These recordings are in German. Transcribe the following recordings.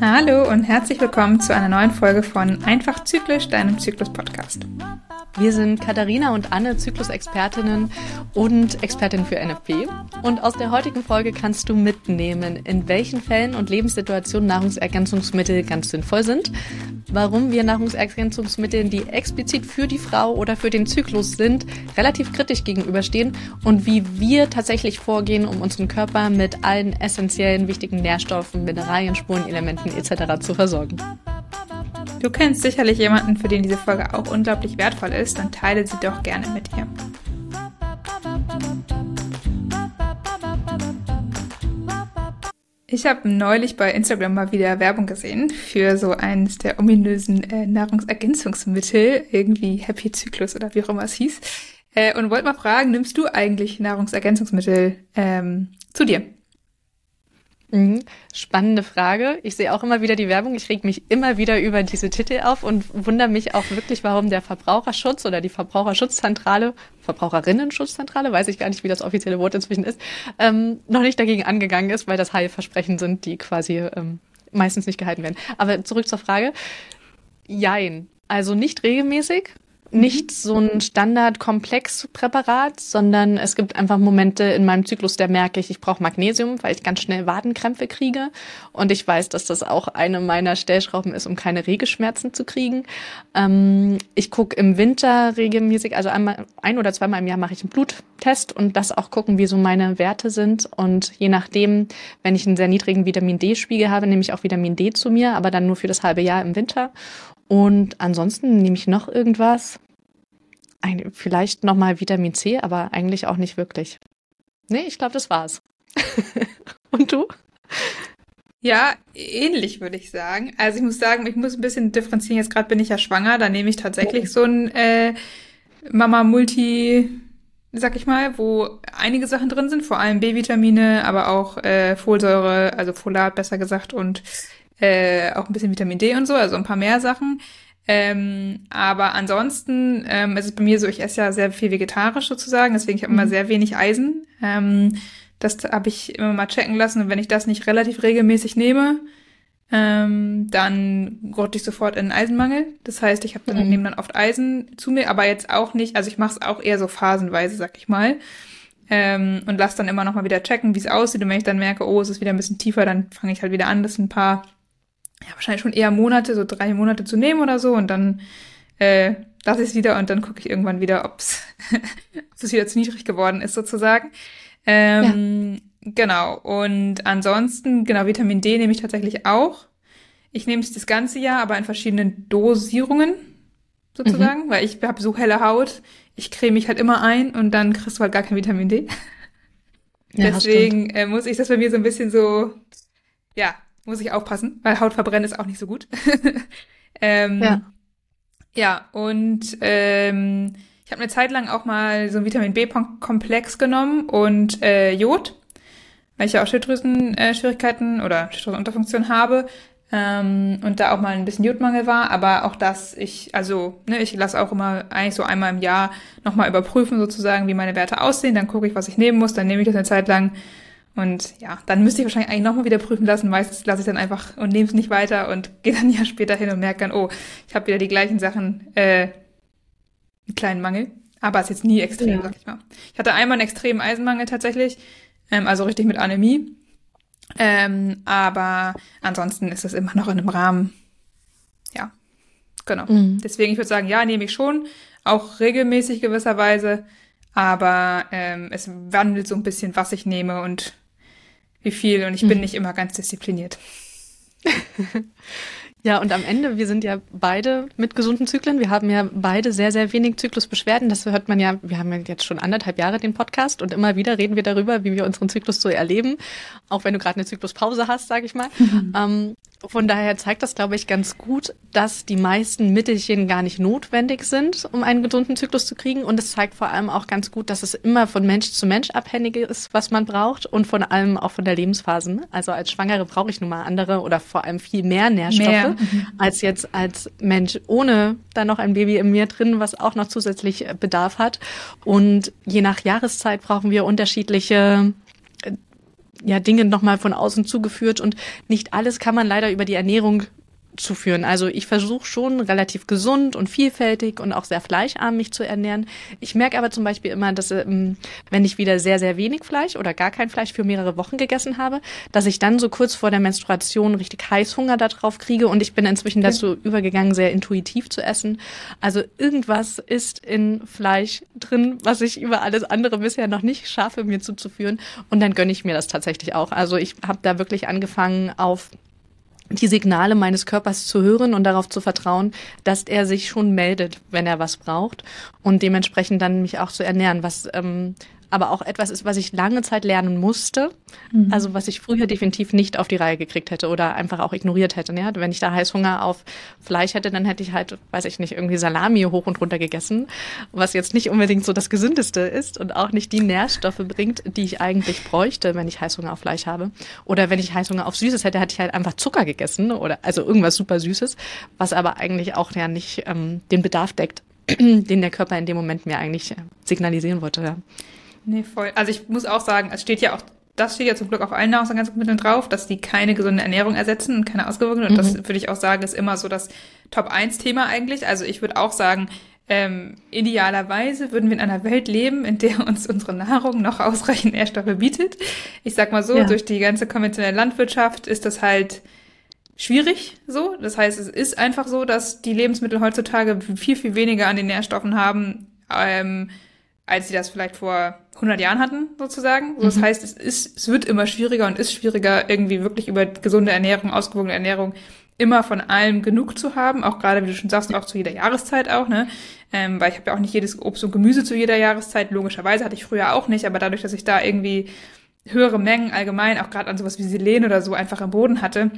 Hallo und herzlich willkommen zu einer neuen Folge von Einfach Zyklisch, deinem Zyklus-Podcast. Wir sind Katharina und Anne, Zyklusexpertinnen und Expertin für NFP. Und aus der heutigen Folge kannst du mitnehmen, in welchen Fällen und Lebenssituationen Nahrungsergänzungsmittel ganz sinnvoll sind, warum wir Nahrungsergänzungsmitteln, die explizit für die Frau oder für den Zyklus sind, relativ kritisch gegenüberstehen und wie wir tatsächlich vorgehen, um unseren Körper mit allen essentiellen wichtigen Nährstoffen, Mineralien, Spurenelementen etc. zu versorgen. Du kennst sicherlich jemanden, für den diese Folge auch unglaublich wertvoll ist, dann teile sie doch gerne mit ihr. Ich habe neulich bei Instagram mal wieder Werbung gesehen für so eines der ominösen äh, Nahrungsergänzungsmittel, irgendwie Happy Zyklus oder wie auch immer es hieß. Äh, und wollte mal fragen, nimmst du eigentlich Nahrungsergänzungsmittel ähm, zu dir? Mhm. Spannende Frage. Ich sehe auch immer wieder die Werbung. Ich reg mich immer wieder über diese Titel auf und wundere mich auch wirklich, warum der Verbraucherschutz oder die Verbraucherschutzzentrale, Verbraucherinnenschutzzentrale, weiß ich gar nicht, wie das offizielle Wort inzwischen ist, ähm, noch nicht dagegen angegangen ist, weil das Heilversprechen sind, die quasi ähm, meistens nicht gehalten werden. Aber zurück zur Frage. Jein. Also nicht regelmäßig, nicht so ein Standard-Komplex-Präparat, sondern es gibt einfach Momente in meinem Zyklus, da merke ich, ich brauche Magnesium, weil ich ganz schnell Wadenkrämpfe kriege. Und ich weiß, dass das auch eine meiner Stellschrauben ist, um keine Regelschmerzen zu kriegen. Ähm, ich gucke im Winter regelmäßig, also einmal, ein oder zweimal im Jahr mache ich einen Bluttest und das auch gucken, wie so meine Werte sind. Und je nachdem, wenn ich einen sehr niedrigen Vitamin D-Spiegel habe, nehme ich auch Vitamin D zu mir, aber dann nur für das halbe Jahr im Winter. Und ansonsten nehme ich noch irgendwas. Ein, vielleicht nochmal Vitamin C, aber eigentlich auch nicht wirklich. Nee, ich glaube, das war's. Und du? Ja, ähnlich würde ich sagen. Also ich muss sagen, ich muss ein bisschen differenzieren. Jetzt gerade bin ich ja schwanger, da nehme ich tatsächlich so ein äh, Mama Multi, sag ich mal, wo einige Sachen drin sind, vor allem B-Vitamine, aber auch äh, Folsäure, also Folat besser gesagt und äh, auch ein bisschen Vitamin D und so, also ein paar mehr Sachen. Ähm, aber ansonsten ähm, ist es bei mir so, ich esse ja sehr viel vegetarisch sozusagen, deswegen ich habe mhm. immer sehr wenig Eisen. Ähm, das habe ich immer mal checken lassen und wenn ich das nicht relativ regelmäßig nehme, ähm, dann rutsche ich sofort in einen Eisenmangel. Das heißt, ich habe dann mhm. nehme dann oft Eisen zu mir, aber jetzt auch nicht, also ich mache es auch eher so phasenweise, sag ich mal. Ähm, und lass dann immer noch mal wieder checken, wie es aussieht. Und wenn ich dann merke, oh, es ist wieder ein bisschen tiefer, dann fange ich halt wieder an, das ein paar ja, wahrscheinlich schon eher Monate, so drei Monate zu nehmen oder so und dann äh, lasse ich es wieder und dann gucke ich irgendwann wieder, ob es wieder zu niedrig geworden ist sozusagen. Ähm, ja. Genau. Und ansonsten, genau, Vitamin D nehme ich tatsächlich auch. Ich nehme es das ganze Jahr, aber in verschiedenen Dosierungen sozusagen, mhm. weil ich habe so helle Haut. Ich creme mich halt immer ein und dann kriegst du halt gar kein Vitamin D. Ja, Deswegen äh, muss ich das bei mir so ein bisschen so, ja, muss ich aufpassen, weil Hautverbrennen ist auch nicht so gut. ähm, ja. Ja, und ähm, ich habe eine Zeit lang auch mal so ein Vitamin B-Komplex genommen und äh, Jod, weil ich ja auch Schilddrüsen-Schwierigkeiten äh, oder Schilddrüsenunterfunktion habe ähm, und da auch mal ein bisschen Jodmangel war. Aber auch das, ich, also, ne, ich lasse auch immer eigentlich so einmal im Jahr nochmal überprüfen sozusagen, wie meine Werte aussehen. Dann gucke ich, was ich nehmen muss. Dann nehme ich das eine Zeit lang und ja, dann müsste ich wahrscheinlich eigentlich nochmal wieder prüfen lassen. Meistens lasse ich dann einfach und nehme es nicht weiter und gehe dann ja später hin und merke dann, oh, ich habe wieder die gleichen Sachen, äh, einen kleinen Mangel. Aber es ist jetzt nie extrem, ja. sag ich mal. Ich hatte einmal einen extremen Eisenmangel tatsächlich, ähm, also richtig mit Anämie. Ähm, aber ansonsten ist das immer noch in einem Rahmen. Ja, genau. Mhm. Deswegen, ich würde sagen, ja, nehme ich schon, auch regelmäßig gewisserweise. Aber ähm, es wandelt so ein bisschen, was ich nehme und wie viel und ich bin mhm. nicht immer ganz diszipliniert. Ja, und am Ende, wir sind ja beide mit gesunden Zyklen. Wir haben ja beide sehr, sehr wenig Zyklusbeschwerden. Das hört man ja, wir haben ja jetzt schon anderthalb Jahre den Podcast und immer wieder reden wir darüber, wie wir unseren Zyklus so erleben. Auch wenn du gerade eine Zykluspause hast, sage ich mal. Mhm. Ähm, von daher zeigt das, glaube ich, ganz gut, dass die meisten Mittelchen gar nicht notwendig sind, um einen gesunden Zyklus zu kriegen. Und es zeigt vor allem auch ganz gut, dass es immer von Mensch zu Mensch abhängig ist, was man braucht und von allem auch von der Lebensphasen. Also als Schwangere brauche ich nun mal andere oder vor allem viel mehr Nährstoffe mehr. Mhm. als jetzt als Mensch ohne da noch ein Baby in mir drin, was auch noch zusätzlich Bedarf hat. Und je nach Jahreszeit brauchen wir unterschiedliche ja, Dinge nochmal von außen zugeführt. Und nicht alles kann man leider über die Ernährung zu führen. Also ich versuche schon relativ gesund und vielfältig und auch sehr fleischarm mich zu ernähren. Ich merke aber zum Beispiel immer, dass ähm, wenn ich wieder sehr, sehr wenig Fleisch oder gar kein Fleisch für mehrere Wochen gegessen habe, dass ich dann so kurz vor der Menstruation richtig Heißhunger darauf kriege und ich bin inzwischen dazu übergegangen, sehr intuitiv zu essen. Also irgendwas ist in Fleisch drin, was ich über alles andere bisher noch nicht schaffe, mir zuzuführen. Und dann gönne ich mir das tatsächlich auch. Also ich habe da wirklich angefangen auf die Signale meines Körpers zu hören und darauf zu vertrauen, dass er sich schon meldet, wenn er was braucht und dementsprechend dann mich auch zu ernähren, was ähm, aber auch etwas ist, was ich lange Zeit lernen musste. Mhm. Also was ich früher definitiv nicht auf die Reihe gekriegt hätte oder einfach auch ignoriert hätte. Ja? Wenn ich da Heißhunger auf Fleisch hätte, dann hätte ich halt, weiß ich nicht, irgendwie Salami hoch und runter gegessen, was jetzt nicht unbedingt so das Gesündeste ist und auch nicht die Nährstoffe bringt, die ich eigentlich bräuchte, wenn ich Heißhunger auf Fleisch habe. Oder wenn ich Heißhunger auf Süßes hätte, hätte ich halt einfach Zucker gegessen oder also irgendwas super Süßes, was aber eigentlich auch ja nicht ähm, den Bedarf deckt, den der Körper in dem Moment mir eigentlich signalisieren wollte. Ja. Nee, voll. Also ich muss auch sagen, es steht ja auch, das steht ja zum Glück auf allen Nahrungsergänzungsmitteln drauf, dass die keine gesunde Ernährung ersetzen und keine ausgewogene. Und mhm. das würde ich auch sagen, ist immer so das Top-1-Thema eigentlich. Also ich würde auch sagen, ähm, idealerweise würden wir in einer Welt leben, in der uns unsere Nahrung noch ausreichend Nährstoffe bietet. Ich sag mal so, ja. durch die ganze konventionelle Landwirtschaft ist das halt schwierig so. Das heißt, es ist einfach so, dass die Lebensmittel heutzutage viel, viel weniger an den Nährstoffen haben, ähm, als sie das vielleicht vor 100 Jahren hatten, sozusagen. So, das mhm. heißt, es ist, es wird immer schwieriger und ist schwieriger, irgendwie wirklich über gesunde Ernährung, ausgewogene Ernährung immer von allem genug zu haben, auch gerade, wie du schon sagst, auch zu jeder Jahreszeit auch, ne? Ähm, weil ich habe ja auch nicht jedes Obst und Gemüse zu jeder Jahreszeit, logischerweise hatte ich früher auch nicht, aber dadurch, dass ich da irgendwie höhere Mengen allgemein, auch gerade an sowas wie Selen oder so einfach im Boden hatte,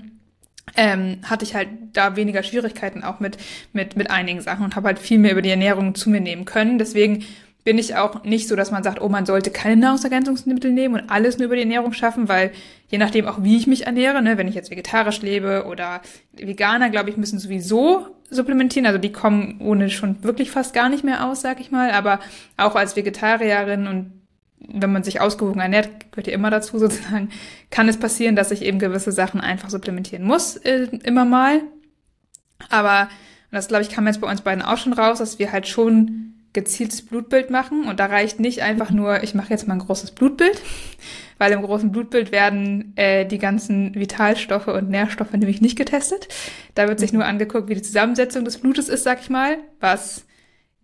ähm, hatte ich halt da weniger Schwierigkeiten auch mit, mit, mit einigen Sachen und habe halt viel mehr über die Ernährung zu mir nehmen können. Deswegen bin ich auch nicht so, dass man sagt, oh, man sollte keine Nahrungsergänzungsmittel nehmen und alles nur über die Ernährung schaffen, weil je nachdem auch, wie ich mich ernähre, ne, wenn ich jetzt vegetarisch lebe oder Veganer, glaube ich, müssen sowieso supplementieren. Also die kommen ohne schon wirklich fast gar nicht mehr aus, sag ich mal. Aber auch als Vegetarierin und wenn man sich ausgewogen ernährt, gehört ja immer dazu sozusagen, kann es passieren, dass ich eben gewisse Sachen einfach supplementieren muss, äh, immer mal. Aber, das glaube ich kam jetzt bei uns beiden auch schon raus, dass wir halt schon gezieltes Blutbild machen. Und da reicht nicht einfach nur, ich mache jetzt mal ein großes Blutbild, weil im großen Blutbild werden äh, die ganzen Vitalstoffe und Nährstoffe nämlich nicht getestet. Da wird sich nur angeguckt, wie die Zusammensetzung des Blutes ist, sag ich mal. Was,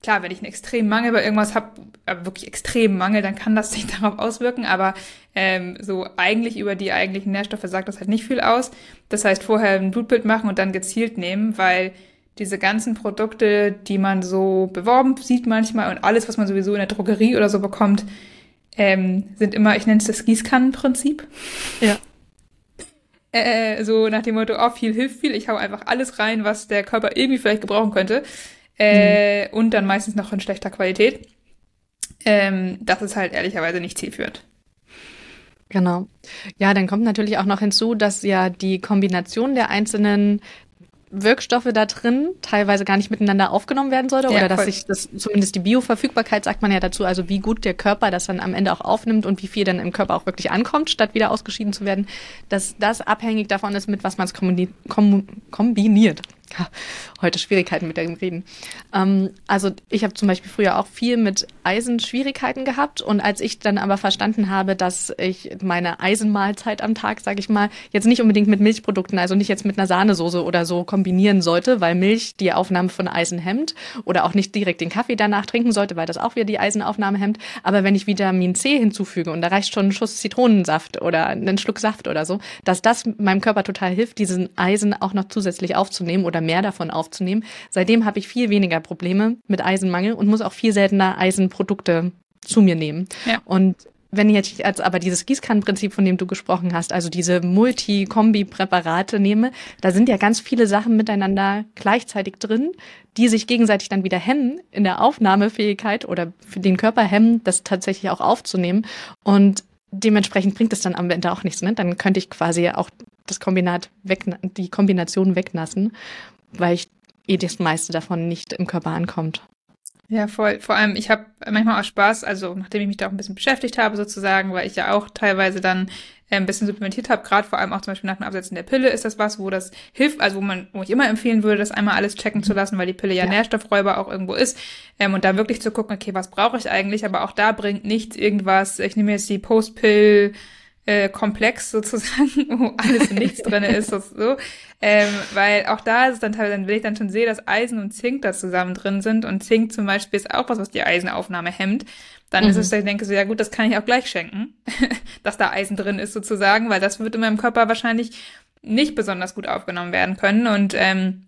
klar, wenn ich einen extremen Mangel bei irgendwas habe, aber wirklich extremen Mangel, dann kann das sich darauf auswirken. Aber ähm, so eigentlich über die eigentlichen Nährstoffe sagt das halt nicht viel aus. Das heißt, vorher ein Blutbild machen und dann gezielt nehmen, weil diese ganzen Produkte, die man so beworben sieht manchmal und alles, was man sowieso in der Drogerie oder so bekommt, ähm, sind immer, ich nenne es das Gießkannenprinzip. Ja. Äh, so nach dem Motto, oh, viel hilft viel, ich hau einfach alles rein, was der Körper irgendwie vielleicht gebrauchen könnte. Äh, mhm. Und dann meistens noch in schlechter Qualität. Ähm, das ist halt ehrlicherweise nicht zielführend. Genau. Ja, dann kommt natürlich auch noch hinzu, dass ja die Kombination der einzelnen Wirkstoffe da drin teilweise gar nicht miteinander aufgenommen werden sollte ja, oder dass sich das zumindest die Bioverfügbarkeit sagt man ja dazu, also wie gut der Körper das dann am Ende auch aufnimmt und wie viel dann im Körper auch wirklich ankommt, statt wieder ausgeschieden zu werden, dass das abhängig davon ist, mit was man es kombiniert heute Schwierigkeiten mit dem Reden. Ähm, also ich habe zum Beispiel früher auch viel mit Eisen Schwierigkeiten gehabt und als ich dann aber verstanden habe, dass ich meine Eisenmahlzeit am Tag, sage ich mal, jetzt nicht unbedingt mit Milchprodukten, also nicht jetzt mit einer Sahnesoße oder so kombinieren sollte, weil Milch die Aufnahme von Eisen hemmt oder auch nicht direkt den Kaffee danach trinken sollte, weil das auch wieder die Eisenaufnahme hemmt. Aber wenn ich Vitamin C hinzufüge und da reicht schon ein Schuss Zitronensaft oder einen Schluck Saft oder so, dass das meinem Körper total hilft, diesen Eisen auch noch zusätzlich aufzunehmen oder mehr davon aufzunehmen. Seitdem habe ich viel weniger Probleme mit Eisenmangel und muss auch viel seltener Eisenprodukte zu mir nehmen. Ja. Und wenn jetzt als aber dieses Gießkannenprinzip, von dem du gesprochen hast, also diese Multi-Kombi-Präparate nehme, da sind ja ganz viele Sachen miteinander gleichzeitig drin, die sich gegenseitig dann wieder hemmen in der Aufnahmefähigkeit oder für den Körper hemmen, das tatsächlich auch aufzunehmen. Und dementsprechend bringt es dann am Ende auch nichts. Ne? Dann könnte ich quasi auch das Kombinat weg, die Kombination wegnassen, weil ich eh das meiste davon nicht im Körper ankommt. Ja, voll. Vor allem, ich habe manchmal auch Spaß, also nachdem ich mich da auch ein bisschen beschäftigt habe sozusagen, weil ich ja auch teilweise dann äh, ein bisschen supplementiert habe, gerade vor allem auch zum Beispiel nach dem Absetzen der Pille ist das was, wo das hilft, also wo man, wo ich immer empfehlen würde, das einmal alles checken zu lassen, weil die Pille ja, ja. Nährstoffräuber auch irgendwo ist ähm, und da wirklich zu gucken, okay, was brauche ich eigentlich, aber auch da bringt nichts irgendwas, ich nehme jetzt die Post-Pill, äh, Komplex sozusagen, wo alles und nichts drin ist, so. Ähm, weil auch da ist es dann teilweise, wenn ich dann schon sehe, dass Eisen und Zink da zusammen drin sind und Zink zum Beispiel ist auch was, was die Eisenaufnahme hemmt, dann mhm. ist es, ich denke so, ja gut, das kann ich auch gleich schenken, dass da Eisen drin ist sozusagen, weil das wird in meinem Körper wahrscheinlich nicht besonders gut aufgenommen werden können und ähm,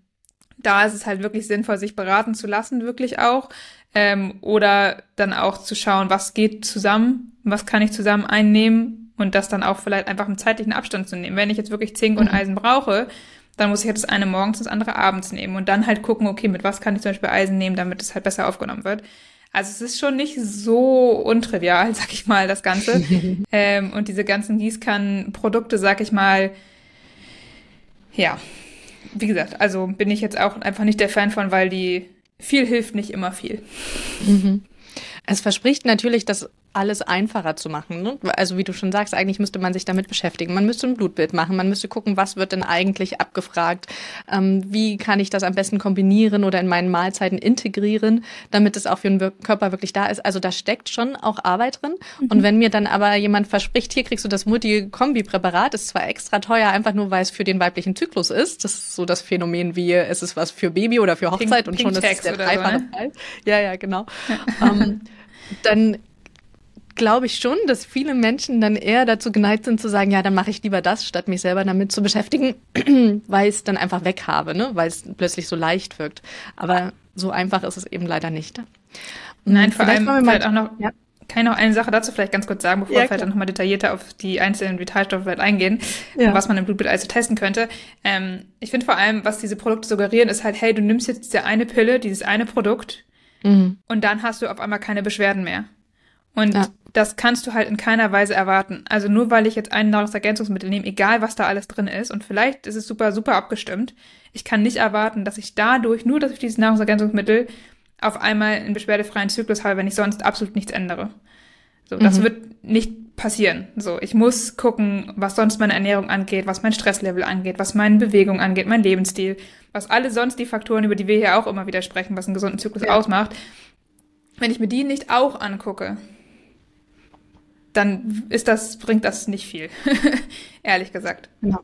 da ist es halt wirklich sinnvoll, sich beraten zu lassen, wirklich auch. Ähm, oder dann auch zu schauen, was geht zusammen, was kann ich zusammen einnehmen und das dann auch vielleicht einfach im zeitlichen Abstand zu nehmen. Wenn ich jetzt wirklich Zink und mhm. Eisen brauche, dann muss ich jetzt das eine morgens und das andere abends nehmen und dann halt gucken, okay, mit was kann ich zum Beispiel Eisen nehmen, damit es halt besser aufgenommen wird. Also es ist schon nicht so untrivial, sag ich mal, das Ganze. ähm, und diese ganzen Gießkannenprodukte, sag ich mal, ja, wie gesagt, also bin ich jetzt auch einfach nicht der Fan von, weil die viel hilft nicht immer viel. Mhm. Es verspricht natürlich, dass alles einfacher zu machen. Ne? Also wie du schon sagst, eigentlich müsste man sich damit beschäftigen. Man müsste ein Blutbild machen, man müsste gucken, was wird denn eigentlich abgefragt, ähm, wie kann ich das am besten kombinieren oder in meinen Mahlzeiten integrieren, damit es auch für den Körper wirklich da ist. Also da steckt schon auch Arbeit drin. Mhm. Und wenn mir dann aber jemand verspricht, hier kriegst du das Multi-Kombi-Präparat, ist zwar extra teuer, einfach nur weil es für den weiblichen Zyklus ist. Das ist so das Phänomen wie, es ist was für Baby oder für Hochzeit Pink, und schon Pink ist es der dreifache so, ne? Ja, ja, genau. ähm, dann glaube ich schon, dass viele Menschen dann eher dazu geneigt sind zu sagen, ja, dann mache ich lieber das, statt mich selber damit zu beschäftigen, weil ich es dann einfach weg habe, ne? weil es plötzlich so leicht wirkt. Aber so einfach ist es eben leider nicht. Nein, vor vielleicht allem vielleicht auch noch, ja. kann ich noch eine Sache dazu vielleicht ganz kurz sagen, bevor ja, wir vielleicht nochmal detaillierter auf die einzelnen Vitalstoffe eingehen, ja. was man im Blutbild also testen könnte. Ähm, ich finde vor allem, was diese Produkte suggerieren, ist halt, hey, du nimmst jetzt diese eine Pille, dieses eine Produkt, mhm. und dann hast du auf einmal keine Beschwerden mehr. Und ja. das kannst du halt in keiner Weise erwarten. Also nur weil ich jetzt ein Nahrungsergänzungsmittel nehme, egal was da alles drin ist, und vielleicht ist es super, super abgestimmt, ich kann nicht erwarten, dass ich dadurch, nur dass ich dieses Nahrungsergänzungsmittel auf einmal einen beschwerdefreien Zyklus habe, wenn ich sonst absolut nichts ändere. So, das mhm. wird nicht passieren. So, ich muss gucken, was sonst meine Ernährung angeht, was mein Stresslevel angeht, was meine Bewegung angeht, mein Lebensstil, was alle sonst die Faktoren, über die wir hier auch immer wieder sprechen, was einen gesunden Zyklus ja. ausmacht. Wenn ich mir die nicht auch angucke, dann ist das, bringt das nicht viel. Ehrlich gesagt. Ja.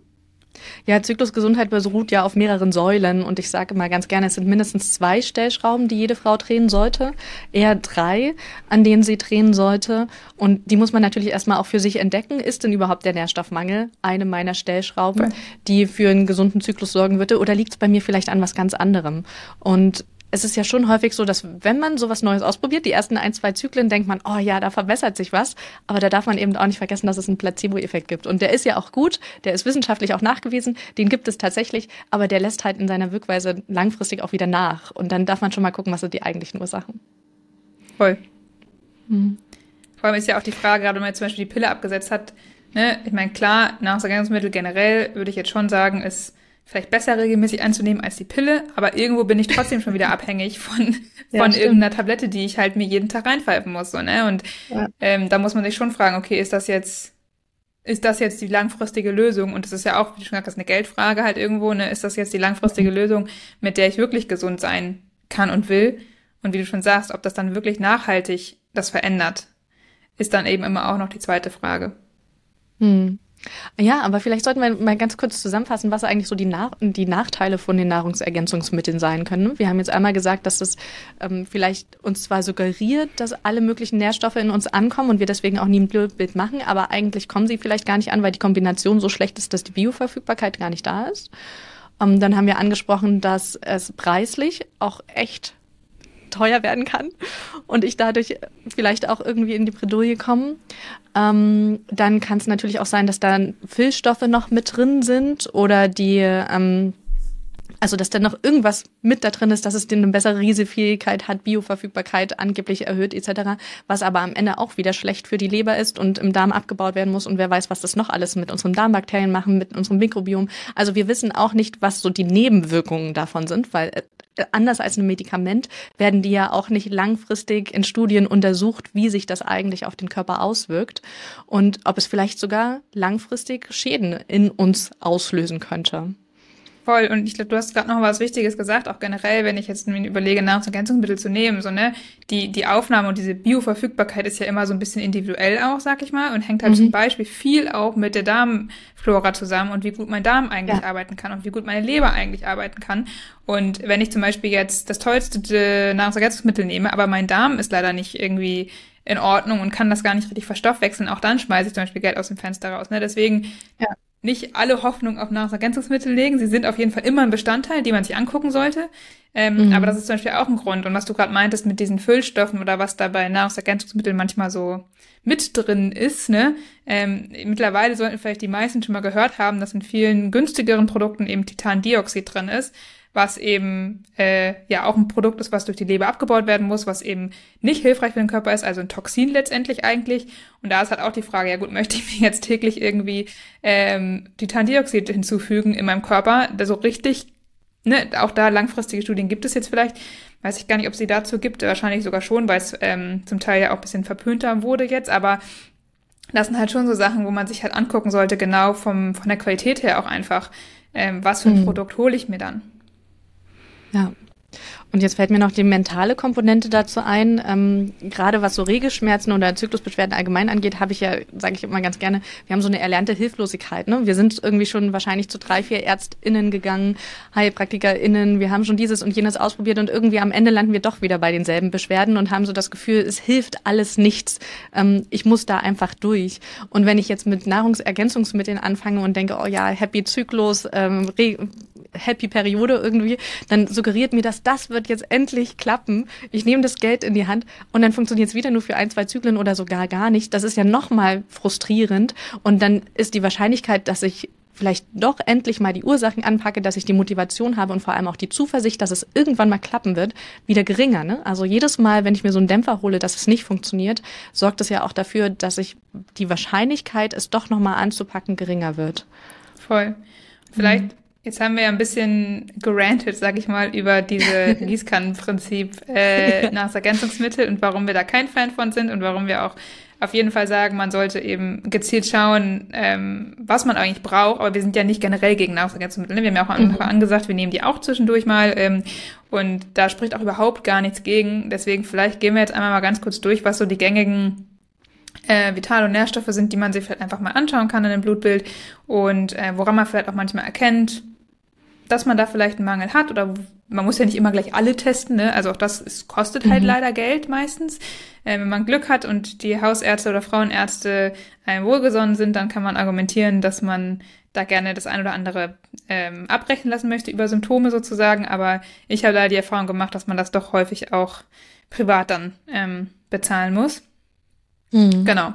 Ja, Zyklusgesundheit beruht ja auf mehreren Säulen und ich sage immer ganz gerne, es sind mindestens zwei Stellschrauben, die jede Frau drehen sollte, eher drei, an denen sie drehen sollte und die muss man natürlich erstmal auch für sich entdecken. Ist denn überhaupt der Nährstoffmangel eine meiner Stellschrauben, die für einen gesunden Zyklus sorgen würde oder liegt es bei mir vielleicht an was ganz anderem? Und es ist ja schon häufig so, dass wenn man sowas Neues ausprobiert, die ersten ein, zwei Zyklen, denkt man, oh ja, da verbessert sich was. Aber da darf man eben auch nicht vergessen, dass es einen Placebo-Effekt gibt. Und der ist ja auch gut, der ist wissenschaftlich auch nachgewiesen, den gibt es tatsächlich, aber der lässt halt in seiner Wirkweise langfristig auch wieder nach. Und dann darf man schon mal gucken, was sind die eigentlichen Ursachen. Voll. Mhm. Vor allem ist ja auch die Frage, gerade wenn man jetzt zum Beispiel die Pille abgesetzt hat, ne, ich meine, klar, Nahrungsergänzungsmittel generell würde ich jetzt schon sagen, ist vielleicht besser regelmäßig einzunehmen als die Pille, aber irgendwo bin ich trotzdem schon wieder abhängig von, von ja, irgendeiner Tablette, die ich halt mir jeden Tag reinpfeifen muss. So, ne? Und ja. ähm, da muss man sich schon fragen, okay, ist das jetzt, ist das jetzt die langfristige Lösung? Und das ist ja auch, wie du schon gesagt hast, eine Geldfrage halt irgendwo, ne? Ist das jetzt die langfristige mhm. Lösung, mit der ich wirklich gesund sein kann und will? Und wie du schon sagst, ob das dann wirklich nachhaltig das verändert, ist dann eben immer auch noch die zweite Frage. Hm. Ja, aber vielleicht sollten wir mal ganz kurz zusammenfassen, was eigentlich so die, Nach die Nachteile von den Nahrungsergänzungsmitteln sein können. Wir haben jetzt einmal gesagt, dass das ähm, vielleicht uns zwar suggeriert, dass alle möglichen Nährstoffe in uns ankommen und wir deswegen auch nie ein Blutbild machen, aber eigentlich kommen sie vielleicht gar nicht an, weil die Kombination so schlecht ist, dass die Bioverfügbarkeit gar nicht da ist. Ähm, dann haben wir angesprochen, dass es preislich auch echt teuer werden kann und ich dadurch vielleicht auch irgendwie in die Bredouille komme. Ähm, dann kann es natürlich auch sein, dass da Füllstoffe noch mit drin sind oder die ähm, also, dass da noch irgendwas mit da drin ist, dass es eine bessere Riesefähigkeit hat, Bioverfügbarkeit angeblich erhöht etc., was aber am Ende auch wieder schlecht für die Leber ist und im Darm abgebaut werden muss und wer weiß, was das noch alles mit unseren Darmbakterien machen, mit unserem Mikrobiom. Also wir wissen auch nicht, was so die Nebenwirkungen davon sind, weil äh, anders als ein Medikament werden die ja auch nicht langfristig in Studien untersucht, wie sich das eigentlich auf den Körper auswirkt und ob es vielleicht sogar langfristig Schäden in uns auslösen könnte. Voll. Und ich glaube, du hast gerade noch was Wichtiges gesagt, auch generell, wenn ich jetzt mir überlege, Nahrungsergänzungsmittel zu nehmen, so, ne, die, die Aufnahme und diese Bioverfügbarkeit ist ja immer so ein bisschen individuell auch, sag ich mal, und hängt halt mhm. zum Beispiel viel auch mit der Darmflora zusammen und wie gut mein Darm eigentlich ja. arbeiten kann und wie gut meine Leber eigentlich arbeiten kann. Und wenn ich zum Beispiel jetzt das tollste Nahrungsergänzungsmittel nehme, aber mein Darm ist leider nicht irgendwie in Ordnung und kann das gar nicht richtig verstoffwechseln, auch dann schmeiße ich zum Beispiel Geld aus dem Fenster raus. Ne? Deswegen ja nicht alle Hoffnung auf Nahrungsergänzungsmittel legen. Sie sind auf jeden Fall immer ein Bestandteil, den man sich angucken sollte. Ähm, mhm. Aber das ist zum Beispiel auch ein Grund. Und was du gerade meintest mit diesen Füllstoffen oder was da bei Nahrungsergänzungsmitteln manchmal so mit drin ist, ne? Ähm, mittlerweile sollten vielleicht die meisten schon mal gehört haben, dass in vielen günstigeren Produkten eben Titandioxid drin ist was eben äh, ja auch ein Produkt ist, was durch die Leber abgebaut werden muss, was eben nicht hilfreich für den Körper ist, also ein Toxin letztendlich eigentlich. Und da ist halt auch die Frage, ja gut, möchte ich mir jetzt täglich irgendwie ähm, Titandioxid hinzufügen in meinem Körper? So richtig, ne, auch da langfristige Studien gibt es jetzt vielleicht. Weiß ich gar nicht, ob es sie dazu gibt, wahrscheinlich sogar schon, weil es ähm, zum Teil ja auch ein bisschen verpönter wurde jetzt, aber das sind halt schon so Sachen, wo man sich halt angucken sollte, genau vom, von der Qualität her auch einfach, ähm, was für ein mhm. Produkt hole ich mir dann. Ja. Und jetzt fällt mir noch die mentale Komponente dazu ein. Ähm, gerade was so Regelschmerzen oder Zyklusbeschwerden allgemein angeht, habe ich ja, sage ich immer ganz gerne, wir haben so eine erlernte Hilflosigkeit. Ne? Wir sind irgendwie schon wahrscheinlich zu drei, vier ÄrztInnen gegangen, HeilpraktikerInnen, wir haben schon dieses und jenes ausprobiert und irgendwie am Ende landen wir doch wieder bei denselben Beschwerden und haben so das Gefühl, es hilft alles nichts. Ähm, ich muss da einfach durch. Und wenn ich jetzt mit Nahrungsergänzungsmitteln anfange und denke, oh ja, Happy Zyklus, ähm, Happy Periode irgendwie, dann suggeriert mir das, das wird jetzt endlich klappen. Ich nehme das Geld in die Hand und dann funktioniert es wieder nur für ein, zwei Zyklen oder sogar gar nicht. Das ist ja nochmal frustrierend und dann ist die Wahrscheinlichkeit, dass ich vielleicht doch endlich mal die Ursachen anpacke, dass ich die Motivation habe und vor allem auch die Zuversicht, dass es irgendwann mal klappen wird, wieder geringer. Ne? Also jedes Mal, wenn ich mir so einen Dämpfer hole, dass es nicht funktioniert, sorgt es ja auch dafür, dass ich die Wahrscheinlichkeit, es doch nochmal anzupacken, geringer wird. Voll. Vielleicht mhm. Jetzt haben wir ja ein bisschen gerantet, sag ich mal, über diese Gießkannenprinzip äh, nach Ergänzungsmittel und warum wir da kein Fan von sind und warum wir auch auf jeden Fall sagen, man sollte eben gezielt schauen, ähm, was man eigentlich braucht. Aber wir sind ja nicht generell gegen Nahrungsergänzungsmittel. Ne? Wir haben ja auch mhm. angesagt, wir nehmen die auch zwischendurch mal. Ähm, und da spricht auch überhaupt gar nichts gegen. Deswegen vielleicht gehen wir jetzt einmal mal ganz kurz durch, was so die gängigen äh, Vital- und Nährstoffe sind, die man sich vielleicht einfach mal anschauen kann in einem Blutbild und äh, woran man vielleicht auch manchmal erkennt, dass man da vielleicht einen Mangel hat oder man muss ja nicht immer gleich alle testen, ne? Also auch das es kostet halt mhm. leider Geld meistens. Äh, wenn man Glück hat und die Hausärzte oder Frauenärzte einem wohlgesonnen sind, dann kann man argumentieren, dass man da gerne das ein oder andere ähm, abrechnen lassen möchte über Symptome sozusagen. Aber ich habe da die Erfahrung gemacht, dass man das doch häufig auch privat dann ähm, bezahlen muss. Mhm. Genau.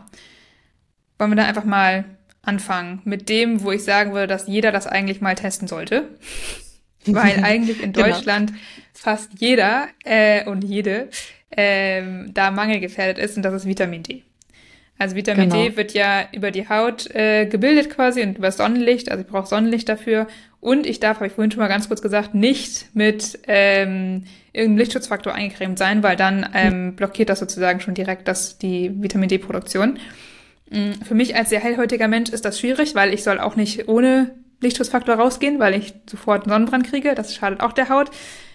Wollen wir dann einfach mal anfangen mit dem, wo ich sagen würde, dass jeder das eigentlich mal testen sollte. Weil eigentlich in genau. Deutschland genau. fast jeder äh, und jede ähm, da mangelgefährdet ist und das ist Vitamin D. Also Vitamin genau. D wird ja über die Haut äh, gebildet quasi und über Sonnenlicht, also ich brauche Sonnenlicht dafür. Und ich darf, habe ich vorhin schon mal ganz kurz gesagt, nicht mit ähm, irgendeinem Lichtschutzfaktor eingecremt sein, weil dann ähm, blockiert das sozusagen schon direkt das, die Vitamin D-Produktion. Für mich als sehr hellhäutiger Mensch ist das schwierig, weil ich soll auch nicht ohne Lichtschutzfaktor rausgehen, weil ich sofort einen Sonnenbrand kriege. Das schadet auch der Haut.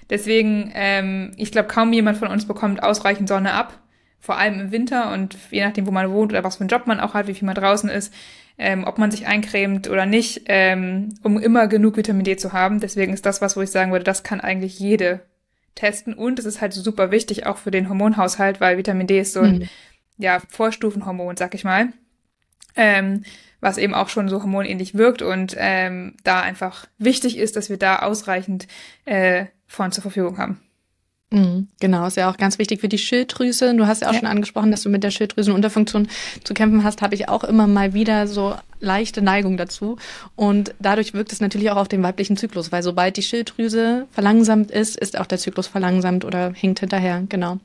Deswegen, ähm, ich glaube, kaum jemand von uns bekommt ausreichend Sonne ab. Vor allem im Winter und je nachdem, wo man wohnt oder was für einen Job man auch hat, wie viel man draußen ist, ähm, ob man sich eincremt oder nicht, ähm, um immer genug Vitamin D zu haben. Deswegen ist das was, wo ich sagen würde, das kann eigentlich jede testen. Und es ist halt super wichtig auch für den Hormonhaushalt, weil Vitamin D ist so ein mhm. ja, Vorstufenhormon, sag ich mal ähm, was eben auch schon so hormonähnlich wirkt und ähm, da einfach wichtig ist, dass wir da ausreichend äh, von zur Verfügung haben. Mhm, genau, ist ja auch ganz wichtig für die Schilddrüse. Du hast ja auch ja. schon angesprochen, dass du mit der Schilddrüsenunterfunktion zu kämpfen hast. Habe ich auch immer mal wieder so leichte Neigung dazu. Und dadurch wirkt es natürlich auch auf den weiblichen Zyklus, weil sobald die Schilddrüse verlangsamt ist, ist auch der Zyklus verlangsamt oder hinkt hinterher. Genau.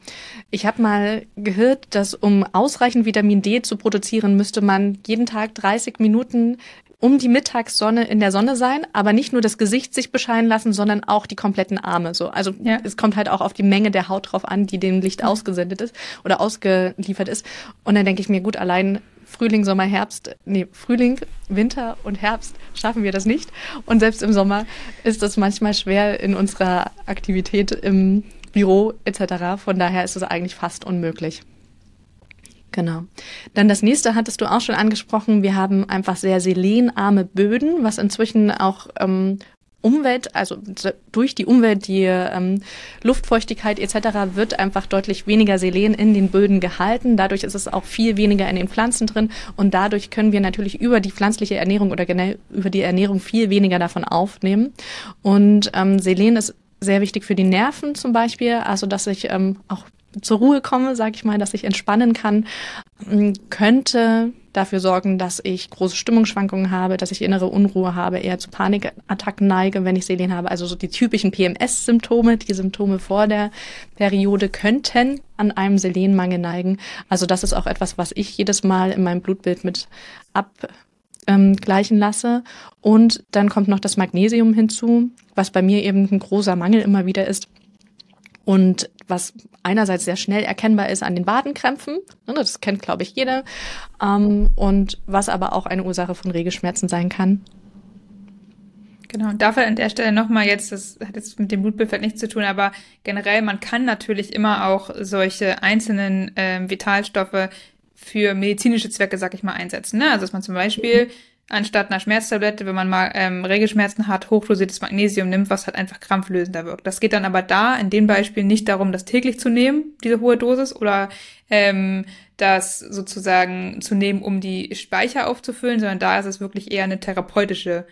Ich habe mal gehört, dass um ausreichend Vitamin D zu produzieren, müsste man jeden Tag 30 Minuten um die Mittagssonne in der Sonne sein, aber nicht nur das Gesicht sich bescheinen lassen, sondern auch die kompletten Arme. So, also ja. es kommt halt auch auf die Menge der Haut drauf an, die dem Licht ausgesendet ist oder ausgeliefert ist. Und dann denke ich mir, gut, allein Frühling, Sommer, Herbst, nee, Frühling, Winter und Herbst schaffen wir das nicht. Und selbst im Sommer ist das manchmal schwer in unserer Aktivität im Büro etc. Von daher ist es eigentlich fast unmöglich. Genau. Dann das nächste hattest du auch schon angesprochen. Wir haben einfach sehr selenarme Böden, was inzwischen auch ähm, Umwelt, also durch die Umwelt, die ähm, Luftfeuchtigkeit etc. wird einfach deutlich weniger Selen in den Böden gehalten. Dadurch ist es auch viel weniger in den Pflanzen drin und dadurch können wir natürlich über die pflanzliche Ernährung oder generell über die Ernährung viel weniger davon aufnehmen. Und ähm, Selen ist sehr wichtig für die Nerven zum Beispiel, also dass ich ähm, auch zur Ruhe komme, sage ich mal, dass ich entspannen kann, könnte dafür sorgen, dass ich große Stimmungsschwankungen habe, dass ich innere Unruhe habe, eher zu Panikattacken neige, wenn ich Selen habe. Also so die typischen PMS-Symptome, die Symptome vor der Periode könnten an einem Selenmangel neigen. Also das ist auch etwas, was ich jedes Mal in meinem Blutbild mit abgleichen ähm, lasse. Und dann kommt noch das Magnesium hinzu, was bei mir eben ein großer Mangel immer wieder ist und was einerseits sehr schnell erkennbar ist an den Wadenkrämpfen, ne, das kennt, glaube ich, jeder, ähm, und was aber auch eine Ursache von Regelschmerzen sein kann. Genau, und dafür an der Stelle nochmal jetzt, das hat jetzt mit dem Blutbild nichts zu tun, aber generell, man kann natürlich immer auch solche einzelnen ähm, Vitalstoffe für medizinische Zwecke, sag ich mal, einsetzen. Ne? Also dass man zum Beispiel anstatt einer Schmerztablette, wenn man mal ähm, Regelschmerzen hat, hochdosiertes Magnesium nimmt, was halt einfach krampflösender wirkt. Das geht dann aber da in dem Beispiel nicht darum, das täglich zu nehmen, diese hohe Dosis, oder ähm, das sozusagen zu nehmen, um die Speicher aufzufüllen, sondern da ist es wirklich eher eine therapeutische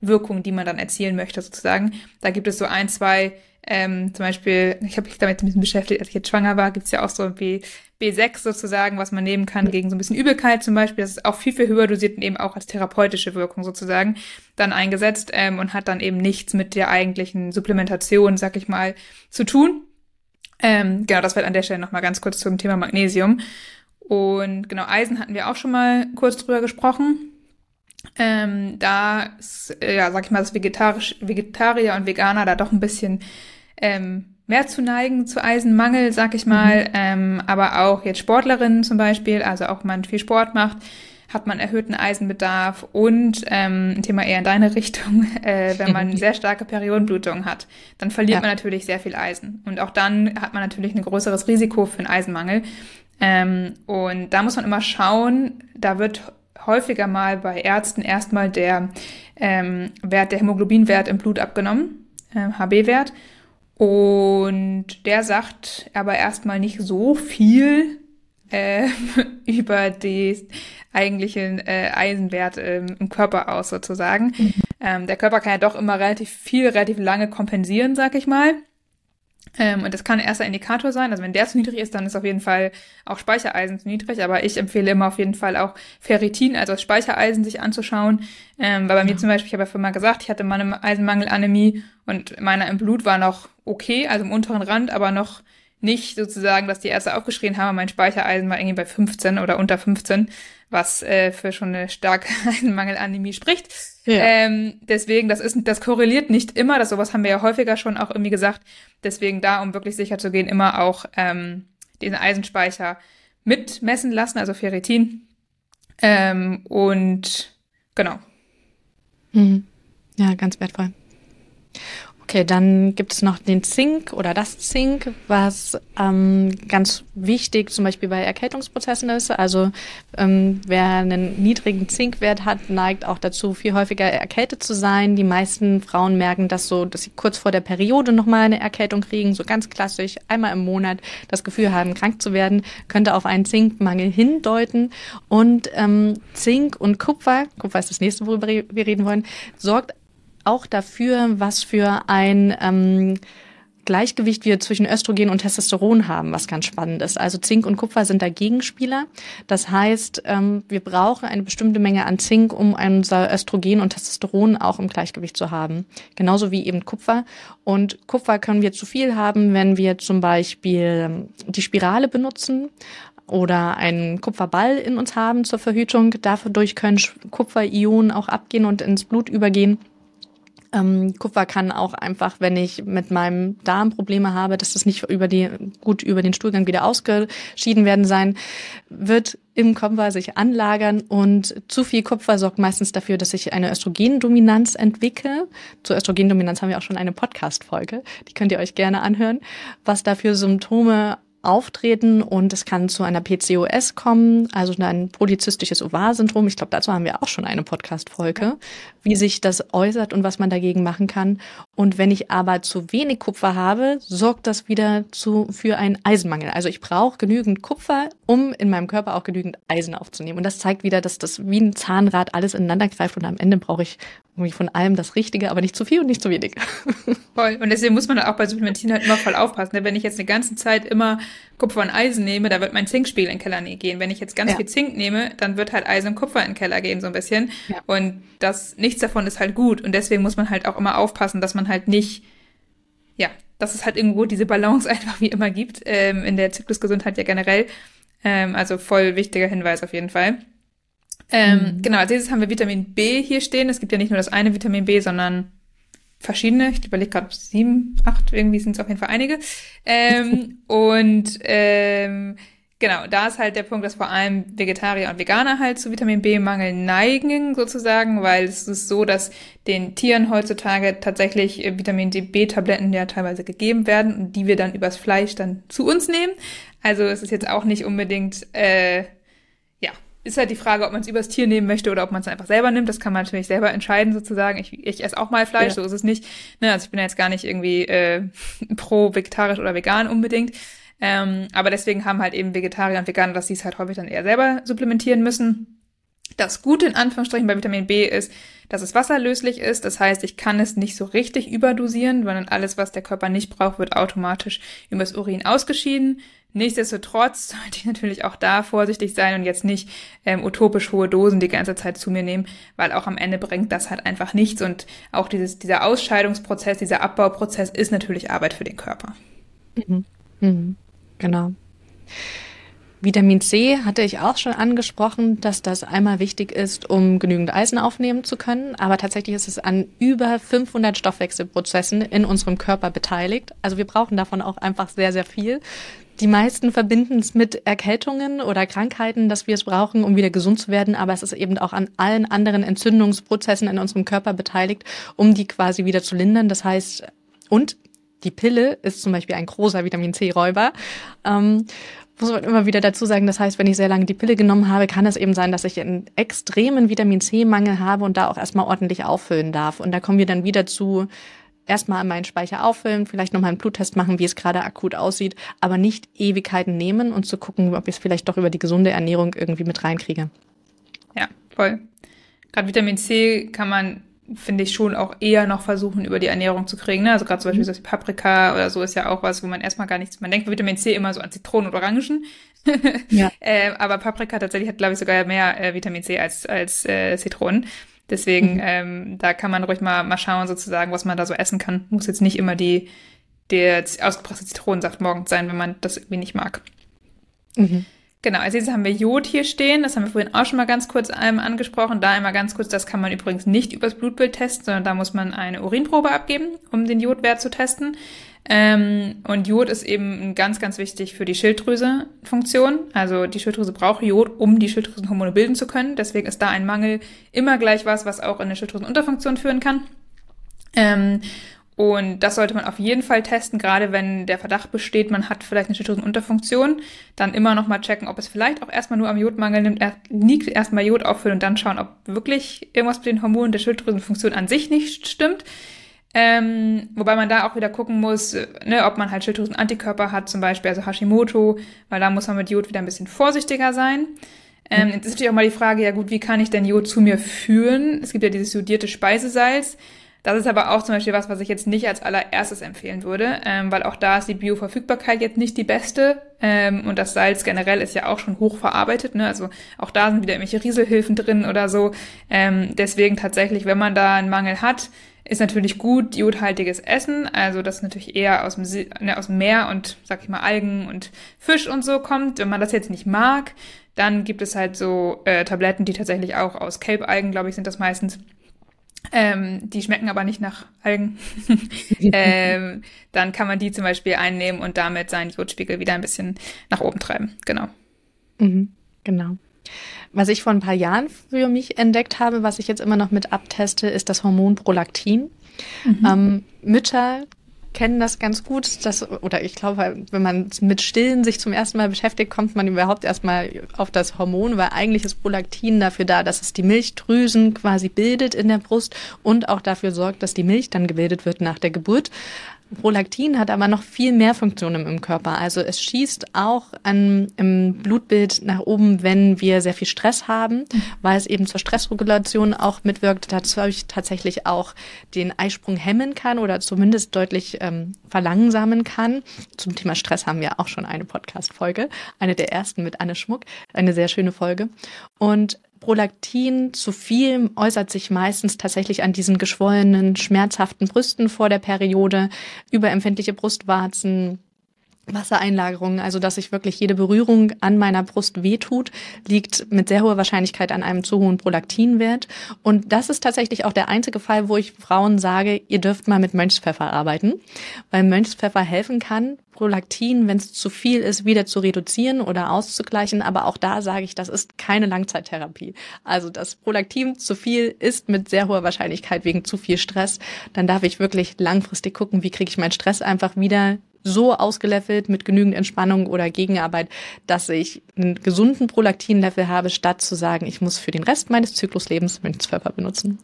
Wirkung, die man dann erzielen möchte, sozusagen. Da gibt es so ein, zwei ähm, zum Beispiel, ich habe mich damit ein bisschen beschäftigt, als ich jetzt schwanger war, gibt's ja auch so wie B6 sozusagen, was man nehmen kann gegen so ein bisschen Übelkeit zum Beispiel. Das ist auch viel, viel höher dosiert und eben auch als therapeutische Wirkung sozusagen dann eingesetzt ähm, und hat dann eben nichts mit der eigentlichen Supplementation, sag ich mal, zu tun. Ähm, genau, das wird an der Stelle nochmal ganz kurz zum Thema Magnesium. Und genau, Eisen hatten wir auch schon mal kurz drüber gesprochen. Ähm, da, ist, ja, sag ich mal, das Vegetarisch, Vegetarier und Veganer da doch ein bisschen ähm, mehr zu neigen zu Eisenmangel, sag ich mal. Mhm. Ähm, aber auch jetzt Sportlerinnen zum Beispiel, also auch man viel Sport macht, hat man erhöhten Eisenbedarf und ähm, ein Thema eher in deine Richtung, äh, wenn man sehr starke Periodenblutung hat, dann verliert ja. man natürlich sehr viel Eisen. Und auch dann hat man natürlich ein größeres Risiko für einen Eisenmangel. Ähm, und da muss man immer schauen, da wird häufiger mal bei Ärzten erstmal der ähm, Wert, der Hämoglobinwert im Blut abgenommen, äh, HB-Wert. Und der sagt aber erstmal nicht so viel äh, über die eigentlichen äh, Eisenwert ähm, im Körper aus sozusagen. Mhm. Ähm, der Körper kann ja doch immer relativ viel, relativ lange kompensieren, sag ich mal. Ähm, und das kann ein erster Indikator sein. Also wenn der zu niedrig ist, dann ist auf jeden Fall auch Speichereisen zu niedrig. Aber ich empfehle immer auf jeden Fall auch Ferritin, also das Speichereisen, sich anzuschauen. Ähm, weil bei ja. mir zum Beispiel, ich habe ja vorhin mal gesagt, ich hatte mal eine Eisenmangelanämie und meiner im Blut war noch okay, also im unteren Rand, aber noch nicht sozusagen, dass die Ärzte aufgeschrien haben, mein Speichereisen war irgendwie bei 15 oder unter 15, was äh, für schon eine starke Eisenmangelanämie spricht. Ja. Ähm, deswegen, das ist, das korreliert nicht immer, das sowas haben wir ja häufiger schon auch irgendwie gesagt. Deswegen da, um wirklich sicher zu gehen, immer auch ähm, den Eisenspeicher mitmessen lassen, also Ferritin. Ähm, und genau. Mhm. Ja, ganz wertvoll. Okay, dann gibt es noch den Zink oder das Zink, was ähm, ganz wichtig zum Beispiel bei Erkältungsprozessen ist. Also ähm, wer einen niedrigen Zinkwert hat, neigt auch dazu, viel häufiger erkältet zu sein. Die meisten Frauen merken das so, dass sie kurz vor der Periode nochmal eine Erkältung kriegen, so ganz klassisch, einmal im Monat das Gefühl haben, krank zu werden, könnte auf einen Zinkmangel hindeuten. Und ähm, Zink und Kupfer, Kupfer ist das nächste, worüber wir reden wollen, sorgt auch dafür, was für ein ähm, Gleichgewicht wir zwischen Östrogen und Testosteron haben, was ganz spannend ist. Also Zink und Kupfer sind da Gegenspieler. Das heißt, ähm, wir brauchen eine bestimmte Menge an Zink, um unser Östrogen und Testosteron auch im Gleichgewicht zu haben. Genauso wie eben Kupfer. Und Kupfer können wir zu viel haben, wenn wir zum Beispiel ähm, die Spirale benutzen oder einen Kupferball in uns haben zur Verhütung. Dadurch können Kupferionen auch abgehen und ins Blut übergehen. Ähm, Kupfer kann auch einfach, wenn ich mit meinem Darm Probleme habe, dass das nicht über die, gut über den Stuhlgang wieder ausgeschieden werden sein, wird im Kupfer sich anlagern und zu viel Kupfer sorgt meistens dafür, dass ich eine Östrogendominanz entwickle. Zur Östrogendominanz haben wir auch schon eine Podcast-Folge, die könnt ihr euch gerne anhören, was dafür Symptome auftreten und es kann zu einer PCOS kommen, also ein polyzystisches Ovar-Syndrom. Ich glaube, dazu haben wir auch schon eine Podcast-Folge, wie sich das äußert und was man dagegen machen kann. Und wenn ich aber zu wenig Kupfer habe, sorgt das wieder zu, für einen Eisenmangel. Also ich brauche genügend Kupfer, um in meinem Körper auch genügend Eisen aufzunehmen. Und das zeigt wieder, dass das wie ein Zahnrad alles ineinander greift und am Ende brauche ich irgendwie von allem das Richtige, aber nicht zu viel und nicht zu wenig. Voll. Und deswegen muss man auch bei Supplementieren halt immer voll aufpassen. Ne? Wenn ich jetzt eine ganze Zeit immer Kupfer und Eisen nehme, da wird mein Zinkspiegel in den Keller gehen. Wenn ich jetzt ganz ja. viel Zink nehme, dann wird halt Eisen und Kupfer in den Keller gehen, so ein bisschen. Ja. Und das, nichts davon ist halt gut. Und deswegen muss man halt auch immer aufpassen, dass man halt nicht, ja, dass es halt irgendwo diese Balance einfach wie immer gibt, ähm, in der Zyklusgesundheit ja generell. Ähm, also voll wichtiger Hinweis auf jeden Fall. Ähm, mhm. Genau, als nächstes haben wir Vitamin B hier stehen. Es gibt ja nicht nur das eine Vitamin B, sondern verschiedene. Ich überlege gerade sieben, acht, irgendwie sind es auf jeden Fall einige. Ähm, und ähm, genau, da ist halt der Punkt, dass vor allem Vegetarier und Veganer halt zu Vitamin B-Mangel neigen, sozusagen, weil es ist so, dass den Tieren heutzutage tatsächlich äh, Vitamin D-B-Tabletten ja teilweise gegeben werden und die wir dann übers Fleisch dann zu uns nehmen. Also es ist jetzt auch nicht unbedingt äh, ist halt die Frage, ob man es übers Tier nehmen möchte oder ob man es einfach selber nimmt. Das kann man natürlich selber entscheiden, sozusagen. Ich, ich esse auch mal Fleisch, ja. so ist es nicht. Ne, also ich bin ja jetzt gar nicht irgendwie äh, pro vegetarisch oder vegan unbedingt. Ähm, aber deswegen haben halt eben Vegetarier und Veganer, dass sie es halt häufig dann eher selber supplementieren müssen. Das Gute in Anführungsstrichen bei Vitamin B ist, dass es wasserlöslich ist. Das heißt, ich kann es nicht so richtig überdosieren, sondern alles, was der Körper nicht braucht, wird automatisch übers Urin ausgeschieden. Nichtsdestotrotz sollte ich natürlich auch da vorsichtig sein und jetzt nicht ähm, utopisch hohe Dosen die ganze Zeit zu mir nehmen, weil auch am Ende bringt das halt einfach nichts und auch dieses, dieser Ausscheidungsprozess, dieser Abbauprozess ist natürlich Arbeit für den Körper. Mhm. Mhm. Genau. Vitamin C hatte ich auch schon angesprochen, dass das einmal wichtig ist, um genügend Eisen aufnehmen zu können. Aber tatsächlich ist es an über 500 Stoffwechselprozessen in unserem Körper beteiligt. Also wir brauchen davon auch einfach sehr, sehr viel. Die meisten verbinden es mit Erkältungen oder Krankheiten, dass wir es brauchen, um wieder gesund zu werden. Aber es ist eben auch an allen anderen Entzündungsprozessen in unserem Körper beteiligt, um die quasi wieder zu lindern. Das heißt, und die Pille ist zum Beispiel ein großer Vitamin C-Räuber. Ähm, muss man immer wieder dazu sagen, das heißt, wenn ich sehr lange die Pille genommen habe, kann es eben sein, dass ich einen extremen Vitamin C-Mangel habe und da auch erstmal ordentlich auffüllen darf. Und da kommen wir dann wieder zu erstmal meinen Speicher auffüllen, vielleicht nochmal einen Bluttest machen, wie es gerade akut aussieht, aber nicht Ewigkeiten nehmen und zu gucken, ob ich es vielleicht doch über die gesunde Ernährung irgendwie mit reinkriege. Ja, voll. Gerade Vitamin C kann man, finde ich, schon auch eher noch versuchen, über die Ernährung zu kriegen. Ne? Also gerade zum Beispiel mhm. so Paprika oder so ist ja auch was, wo man erstmal gar nichts, man denkt bei Vitamin C immer so an Zitronen und Orangen. ja. äh, aber Paprika tatsächlich hat, glaube ich, sogar mehr äh, Vitamin C als, als äh, Zitronen. Deswegen, mhm. ähm, da kann man ruhig mal, mal schauen, sozusagen, was man da so essen kann. Muss jetzt nicht immer die, der ausgepresste Zitronensaft morgens sein, wenn man das irgendwie nicht mag. Mhm. Genau, als nächstes haben wir Jod hier stehen. Das haben wir vorhin auch schon mal ganz kurz ähm, angesprochen. Da einmal ganz kurz, das kann man übrigens nicht übers Blutbild testen, sondern da muss man eine Urinprobe abgeben, um den Jodwert zu testen. Ähm, und Jod ist eben ganz, ganz wichtig für die Schilddrüse-Funktion. Also die Schilddrüse braucht Jod, um die Schilddrüsenhormone bilden zu können. Deswegen ist da ein Mangel immer gleich was, was auch in eine Schilddrüsenunterfunktion führen kann. Ähm, und das sollte man auf jeden Fall testen, gerade wenn der Verdacht besteht, man hat vielleicht eine Schilddrüsenunterfunktion. Dann immer nochmal checken, ob es vielleicht auch erstmal nur am Jodmangel nimmt, liegt, erstmal Jod auffüllen und dann schauen, ob wirklich irgendwas mit den Hormonen der Schilddrüsenfunktion an sich nicht stimmt. Ähm, wobei man da auch wieder gucken muss, ne, ob man halt Schilddrüsenantikörper hat, zum Beispiel, also Hashimoto, weil da muss man mit Jod wieder ein bisschen vorsichtiger sein. Ähm, jetzt ist natürlich auch mal die Frage, ja gut, wie kann ich denn Jod zu mir führen? Es gibt ja dieses jodierte Speisesalz. Das ist aber auch zum Beispiel was, was ich jetzt nicht als allererstes empfehlen würde, ähm, weil auch da ist die Bioverfügbarkeit jetzt nicht die beste ähm, und das Salz generell ist ja auch schon hoch verarbeitet. Ne? Also auch da sind wieder irgendwelche Rieselhilfen drin oder so. Ähm, deswegen tatsächlich, wenn man da einen Mangel hat, ist natürlich gut jodhaltiges Essen, also das natürlich eher aus dem, See, ne, aus dem Meer und, sag ich mal, Algen und Fisch und so kommt. Wenn man das jetzt nicht mag, dann gibt es halt so äh, Tabletten, die tatsächlich auch aus Kelbalgen, glaube ich, sind das meistens ähm, die schmecken aber nicht nach Algen, ähm, dann kann man die zum Beispiel einnehmen und damit seinen Jodspiegel wieder ein bisschen nach oben treiben. Genau. Mhm, genau. Was ich vor ein paar Jahren für mich entdeckt habe, was ich jetzt immer noch mit abteste, ist das Hormon Prolaktin. Mhm. Ähm, Mütter kennen das ganz gut, dass, oder ich glaube, wenn man mit Stillen sich zum ersten Mal beschäftigt, kommt man überhaupt erstmal auf das Hormon, weil eigentlich ist Prolaktin dafür da, dass es die Milchdrüsen quasi bildet in der Brust und auch dafür sorgt, dass die Milch dann gebildet wird nach der Geburt. Prolaktin hat aber noch viel mehr Funktionen im Körper. Also es schießt auch an, im Blutbild nach oben, wenn wir sehr viel Stress haben, weil es eben zur Stressregulation auch mitwirkt, dazu tatsächlich auch den Eisprung hemmen kann oder zumindest deutlich ähm, verlangsamen kann. Zum Thema Stress haben wir auch schon eine Podcast-Folge, eine der ersten mit Anne Schmuck, eine sehr schöne Folge. Und Prolaktin zu viel äußert sich meistens tatsächlich an diesen geschwollenen, schmerzhaften Brüsten vor der Periode, überempfindliche Brustwarzen, Wassereinlagerungen, also dass sich wirklich jede Berührung an meiner Brust wehtut, liegt mit sehr hoher Wahrscheinlichkeit an einem zu hohen Prolaktinwert. Und das ist tatsächlich auch der einzige Fall, wo ich Frauen sage, ihr dürft mal mit Mönchspfeffer arbeiten, weil Mönchspfeffer helfen kann, Prolaktin, wenn es zu viel ist, wieder zu reduzieren oder auszugleichen. Aber auch da sage ich, das ist keine Langzeittherapie. Also das Prolaktin zu viel ist mit sehr hoher Wahrscheinlichkeit wegen zu viel Stress. Dann darf ich wirklich langfristig gucken, wie kriege ich meinen Stress einfach wieder so ausgelevelt mit genügend Entspannung oder Gegenarbeit, dass ich einen gesunden Prolaktinlevel habe, statt zu sagen, ich muss für den Rest meines Zykluslebens Mönchspfeffer benutzen.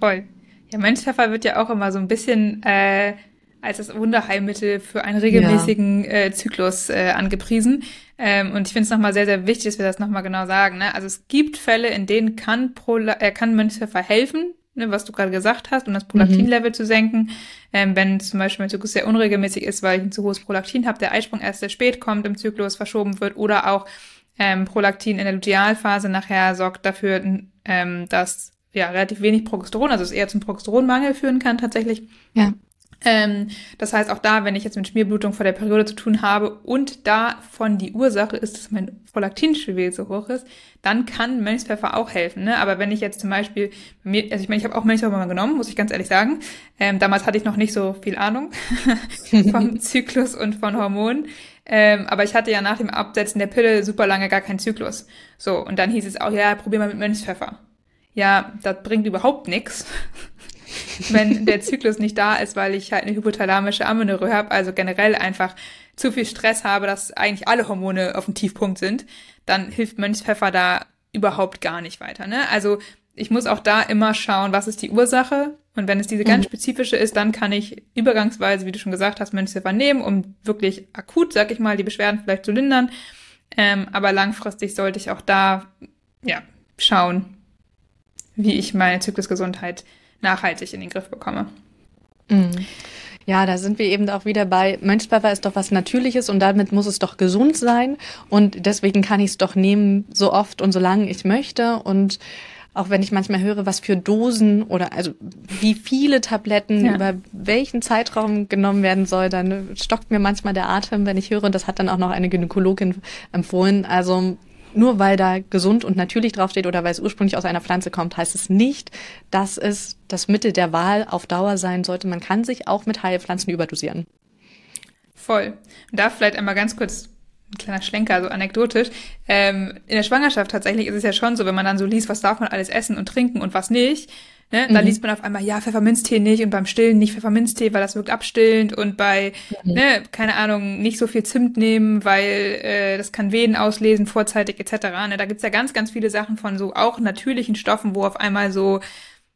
Voll. Ja, Mönchspfeffer wird ja auch immer so ein bisschen äh, als das Wunderheilmittel für einen regelmäßigen ja. äh, Zyklus äh, angepriesen. Ähm, und ich finde es nochmal sehr, sehr wichtig, dass wir das nochmal genau sagen. Ne? Also es gibt Fälle, in denen kann, Prola äh, kann Mönchspfeffer helfen, ne, was du gerade gesagt hast, um das Prolaktinlevel mhm. zu senken. Ähm, wenn zum Beispiel mein Zyklus sehr unregelmäßig ist, weil ich ein zu hohes Prolaktin habe, der Eisprung erst sehr spät kommt, im Zyklus verschoben wird oder auch ähm, Prolaktin in der Lutealphase nachher sorgt dafür, ähm, dass ja relativ wenig Progesteron, also es eher zum Progesteronmangel führen kann tatsächlich. Ja. Ähm, das heißt, auch da, wenn ich jetzt mit Schmierblutung vor der Periode zu tun habe und davon die Ursache ist, dass mein Prolaktinspiegel so hoch ist, dann kann Mönchspfeffer auch helfen. Ne? Aber wenn ich jetzt zum Beispiel, mir, also ich meine, ich habe auch Mönchspfeffer mal genommen, muss ich ganz ehrlich sagen. Ähm, damals hatte ich noch nicht so viel Ahnung vom Zyklus und von Hormonen. Ähm, aber ich hatte ja nach dem Absetzen der Pille super lange gar keinen Zyklus. So, und dann hieß es auch, ja, probier mal mit Mönchspfeffer. Ja, das bringt überhaupt nichts wenn der Zyklus nicht da ist, weil ich halt eine hypothalamische Amenorrhoe habe, also generell einfach zu viel Stress habe, dass eigentlich alle Hormone auf dem Tiefpunkt sind, dann hilft Mönchspfeffer da überhaupt gar nicht weiter. Ne? Also ich muss auch da immer schauen, was ist die Ursache. Und wenn es diese ganz mhm. spezifische ist, dann kann ich übergangsweise, wie du schon gesagt hast, Mönchspfeffer nehmen, um wirklich akut, sag ich mal, die Beschwerden vielleicht zu lindern. Ähm, aber langfristig sollte ich auch da ja schauen, wie ich meine Zyklusgesundheit nachhaltig in den Griff bekomme. Mhm. Ja, da sind wir eben auch wieder bei, Mönchspfeffer ist doch was Natürliches und damit muss es doch gesund sein. Und deswegen kann ich es doch nehmen, so oft und so lange ich möchte. Und auch wenn ich manchmal höre, was für Dosen oder also wie viele Tabletten ja. über welchen Zeitraum genommen werden soll, dann stockt mir manchmal der Atem, wenn ich höre, und das hat dann auch noch eine Gynäkologin empfohlen. Also nur weil da gesund und natürlich draufsteht oder weil es ursprünglich aus einer Pflanze kommt, heißt es nicht, dass es das Mittel der Wahl auf Dauer sein sollte. Man kann sich auch mit Heilpflanzen überdosieren. Voll. Und da vielleicht einmal ganz kurz ein kleiner Schlenker, so anekdotisch. Ähm, in der Schwangerschaft tatsächlich ist es ja schon so, wenn man dann so liest, was darf man alles essen und trinken und was nicht, Ne? Mhm. Dann liest man auf einmal, ja, Pfefferminztee nicht und beim Stillen nicht Pfefferminztee, weil das wirkt abstillend und bei, mhm. ne, keine Ahnung, nicht so viel Zimt nehmen, weil äh, das kann Wehen auslesen, vorzeitig etc. Ne? Da gibt's ja ganz, ganz viele Sachen von so auch natürlichen Stoffen, wo auf einmal so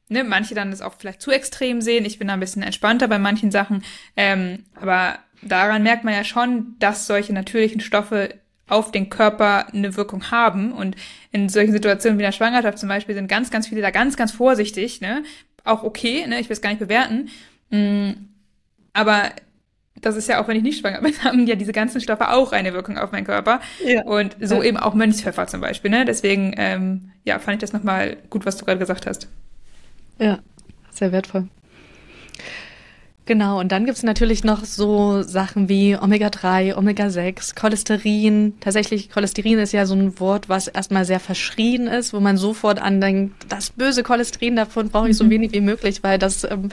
Ne, manche dann das auch vielleicht zu extrem sehen. Ich bin da ein bisschen entspannter bei manchen Sachen. Ähm, aber daran merkt man ja schon, dass solche natürlichen Stoffe auf den Körper eine Wirkung haben. Und in solchen Situationen wie der Schwangerschaft zum Beispiel sind ganz, ganz viele da ganz, ganz vorsichtig. Ne? auch okay, ne? ich will es gar nicht bewerten. Mm, aber das ist ja auch, wenn ich nicht schwanger bin, haben ja diese ganzen Stoffe auch eine Wirkung auf meinen Körper. Ja. Und so ja. eben auch Mönchspfeffer zum Beispiel. Ne? Deswegen, ähm, ja, fand ich das nochmal gut, was du gerade gesagt hast. Ja, sehr wertvoll. Genau, und dann gibt's natürlich noch so Sachen wie Omega-3, Omega-6, Cholesterin. Tatsächlich, Cholesterin ist ja so ein Wort, was erstmal sehr verschrien ist, wo man sofort andenkt, das böse Cholesterin, davon brauche ich so mhm. wenig wie möglich, weil das ähm,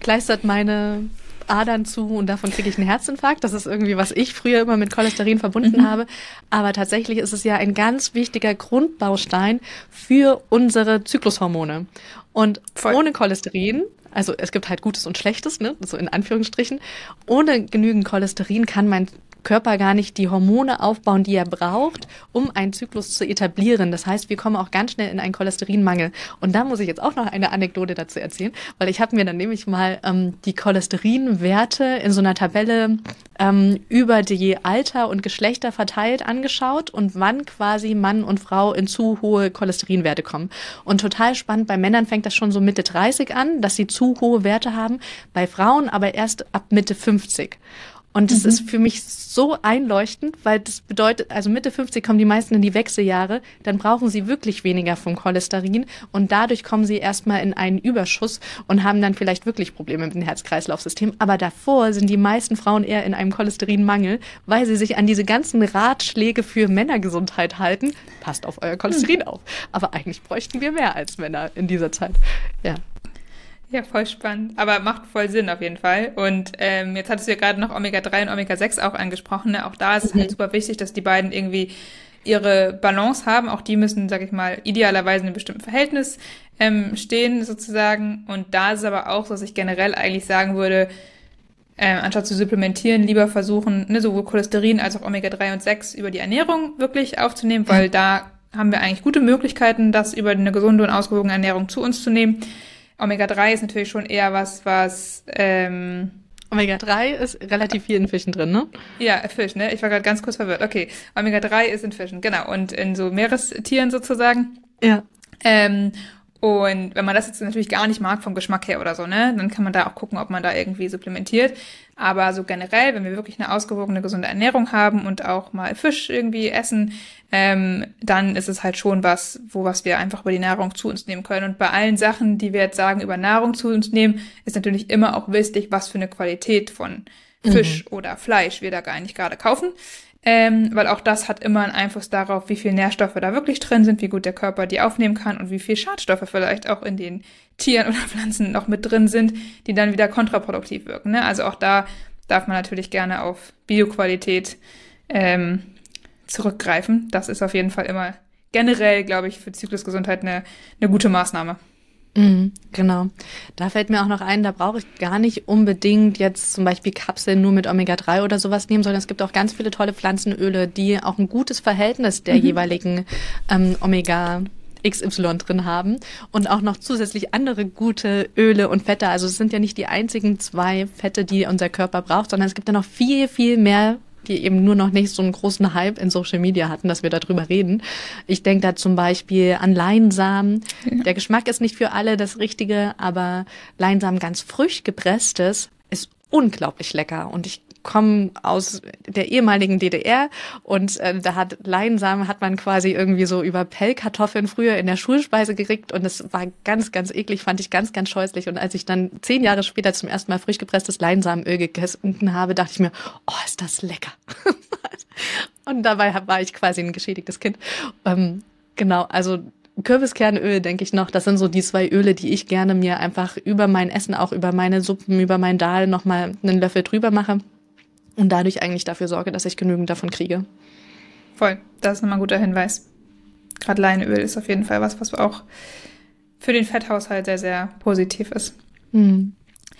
kleistert meine Adern zu und davon kriege ich einen Herzinfarkt. Das ist irgendwie, was ich früher immer mit Cholesterin verbunden mhm. habe. Aber tatsächlich ist es ja ein ganz wichtiger Grundbaustein für unsere Zyklushormone. Und Voll. ohne Cholesterin also es gibt halt Gutes und Schlechtes, ne? so in Anführungsstrichen. Ohne genügend Cholesterin kann mein Körper gar nicht die Hormone aufbauen, die er braucht, um einen Zyklus zu etablieren. Das heißt, wir kommen auch ganz schnell in einen Cholesterinmangel. Und da muss ich jetzt auch noch eine Anekdote dazu erzählen, weil ich habe mir dann nämlich mal ähm, die Cholesterinwerte in so einer Tabelle ähm, über die Alter und Geschlechter verteilt angeschaut und wann quasi Mann und Frau in zu hohe Cholesterinwerte kommen. Und total spannend, bei Männern fängt das schon so Mitte 30 an, dass sie zu hohe Werte haben, bei Frauen aber erst ab Mitte 50. Und das mhm. ist für mich so einleuchtend, weil das bedeutet, also Mitte 50 kommen die meisten in die Wechseljahre, dann brauchen sie wirklich weniger vom Cholesterin und dadurch kommen sie erstmal in einen Überschuss und haben dann vielleicht wirklich Probleme mit dem Herz-Kreislauf-System. Aber davor sind die meisten Frauen eher in einem Cholesterinmangel, weil sie sich an diese ganzen Ratschläge für Männergesundheit halten. Passt auf euer Cholesterin mhm. auf. Aber eigentlich bräuchten wir mehr als Männer in dieser Zeit. Ja. Ja, voll spannend. Aber macht voll Sinn auf jeden Fall. Und ähm, jetzt hattest du ja gerade noch Omega-3 und Omega-6 auch angesprochen. Ne? Auch da ist es halt mhm. super wichtig, dass die beiden irgendwie ihre Balance haben. Auch die müssen, sag ich mal, idealerweise in einem bestimmten Verhältnis ähm, stehen sozusagen. Und da ist es aber auch so, dass ich generell eigentlich sagen würde, äh, anstatt zu supplementieren, lieber versuchen, ne, sowohl Cholesterin als auch Omega-3 und 6 über die Ernährung wirklich aufzunehmen, weil da haben wir eigentlich gute Möglichkeiten, das über eine gesunde und ausgewogene Ernährung zu uns zu nehmen. Omega-3 ist natürlich schon eher was, was ähm, Omega-3 ist relativ viel in Fischen drin, ne? Ja, Fisch, ne? Ich war gerade ganz kurz verwirrt. Okay, Omega-3 ist in Fischen, genau. Und in so Meerestieren sozusagen. Ja. Ähm, und wenn man das jetzt natürlich gar nicht mag vom Geschmack her oder so, ne, dann kann man da auch gucken, ob man da irgendwie supplementiert. Aber so generell, wenn wir wirklich eine ausgewogene, gesunde Ernährung haben und auch mal Fisch irgendwie essen, ähm, dann ist es halt schon was, wo was wir einfach über die Nahrung zu uns nehmen können. Und bei allen Sachen, die wir jetzt sagen, über Nahrung zu uns nehmen, ist natürlich immer auch wichtig, was für eine Qualität von Fisch mhm. oder Fleisch wir da gar nicht gerade kaufen ähm, weil auch das hat immer einen Einfluss darauf, wie viel Nährstoffe da wirklich drin sind, wie gut der Körper die aufnehmen kann und wie viel Schadstoffe vielleicht auch in den Tieren oder Pflanzen noch mit drin sind, die dann wieder kontraproduktiv wirken. Ne? Also auch da darf man natürlich gerne auf Bioqualität ähm, zurückgreifen. Das ist auf jeden Fall immer generell, glaube ich, für Zyklusgesundheit eine, eine gute Maßnahme. Mhm, genau. Da fällt mir auch noch ein, da brauche ich gar nicht unbedingt jetzt zum Beispiel Kapseln nur mit Omega-3 oder sowas nehmen, sondern es gibt auch ganz viele tolle Pflanzenöle, die auch ein gutes Verhältnis der mhm. jeweiligen ähm, Omega XY drin haben und auch noch zusätzlich andere gute Öle und Fette. Also es sind ja nicht die einzigen zwei Fette, die unser Körper braucht, sondern es gibt ja noch viel, viel mehr die eben nur noch nicht so einen großen Hype in Social Media hatten, dass wir darüber reden. Ich denke da zum Beispiel an Leinsamen. Ja. Der Geschmack ist nicht für alle das Richtige, aber Leinsamen ganz frisch gepresstes ist unglaublich lecker und ich komme aus der ehemaligen DDR und äh, da hat Leinsamen hat man quasi irgendwie so über Pellkartoffeln früher in der Schulspeise gekriegt und es war ganz, ganz eklig, fand ich ganz, ganz scheußlich. Und als ich dann zehn Jahre später zum ersten Mal frisch gepresstes Leinsamenöl gegessen habe, dachte ich mir, oh, ist das lecker. und dabei war ich quasi ein geschädigtes Kind. Ähm, genau, also Kürbiskernöl, denke ich noch, das sind so die zwei Öle, die ich gerne mir einfach über mein Essen, auch über meine Suppen, über mein Dahl nochmal einen Löffel drüber mache und dadurch eigentlich dafür sorge, dass ich genügend davon kriege. Voll, das ist nochmal ein guter Hinweis. Gerade Leinöl ist auf jeden Fall was, was auch für den Fetthaushalt sehr, sehr positiv ist. Mhm.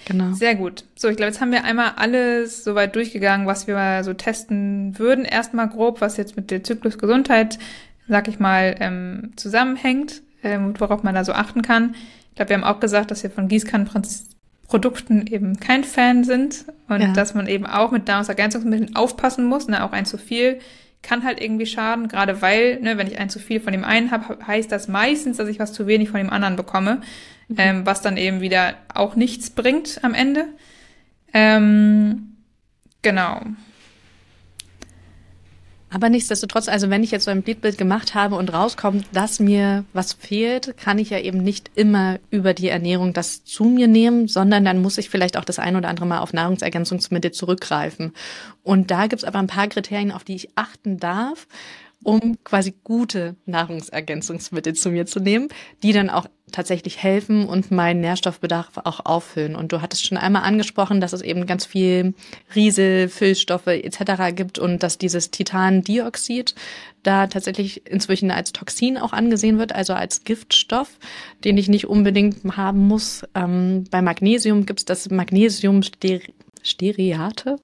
Genau. Sehr gut. So, ich glaube, jetzt haben wir einmal alles soweit durchgegangen, was wir so testen würden. Erstmal grob, was jetzt mit der Zyklusgesundheit, sag ich mal, ähm, zusammenhängt, ähm, worauf man da so achten kann. Ich glaube, wir haben auch gesagt, dass wir von Gießkannenprinzip Produkten eben kein Fan sind und ja. dass man eben auch mit Nahrungsergänzungsmitteln aufpassen muss. Ne? Auch ein zu viel kann halt irgendwie schaden, gerade weil, ne, wenn ich ein zu viel von dem einen habe, heißt das meistens, dass ich was zu wenig von dem anderen bekomme, mhm. ähm, was dann eben wieder auch nichts bringt am Ende. Ähm, genau. Aber nichtsdestotrotz, also wenn ich jetzt so ein Blutbild gemacht habe und rauskommt, dass mir was fehlt, kann ich ja eben nicht immer über die Ernährung das zu mir nehmen, sondern dann muss ich vielleicht auch das ein oder andere Mal auf Nahrungsergänzungsmittel zurückgreifen. Und da gibt's aber ein paar Kriterien, auf die ich achten darf um quasi gute Nahrungsergänzungsmittel zu mir zu nehmen, die dann auch tatsächlich helfen und meinen Nährstoffbedarf auch auffüllen. Und du hattest schon einmal angesprochen, dass es eben ganz viel Riesel, Füllstoffe etc. gibt und dass dieses Titandioxid da tatsächlich inzwischen als Toxin auch angesehen wird, also als Giftstoff, den ich nicht unbedingt haben muss. Ähm, bei Magnesium gibt es das Magnesiumsteariate.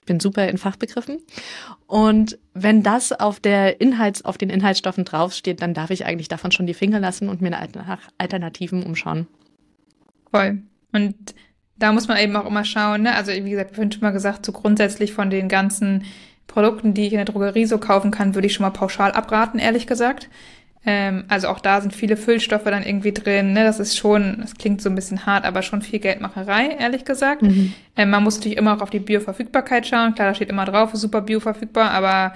Ich bin super in Fachbegriffen. Und wenn das auf der Inhalts, auf den Inhaltsstoffen draufsteht, dann darf ich eigentlich davon schon die Finger lassen und mir nach Alternativen umschauen. Voll. Und da muss man eben auch immer schauen, ne? Also, wie gesagt, ich schon mal gesagt, so grundsätzlich von den ganzen Produkten, die ich in der Drogerie so kaufen kann, würde ich schon mal pauschal abraten, ehrlich gesagt. Ähm, also auch da sind viele Füllstoffe dann irgendwie drin. Ne? Das ist schon, das klingt so ein bisschen hart, aber schon viel Geldmacherei, ehrlich gesagt. Mhm. Ähm, man muss natürlich immer auch auf die Bioverfügbarkeit schauen. Klar, da steht immer drauf, super bioverfügbar, aber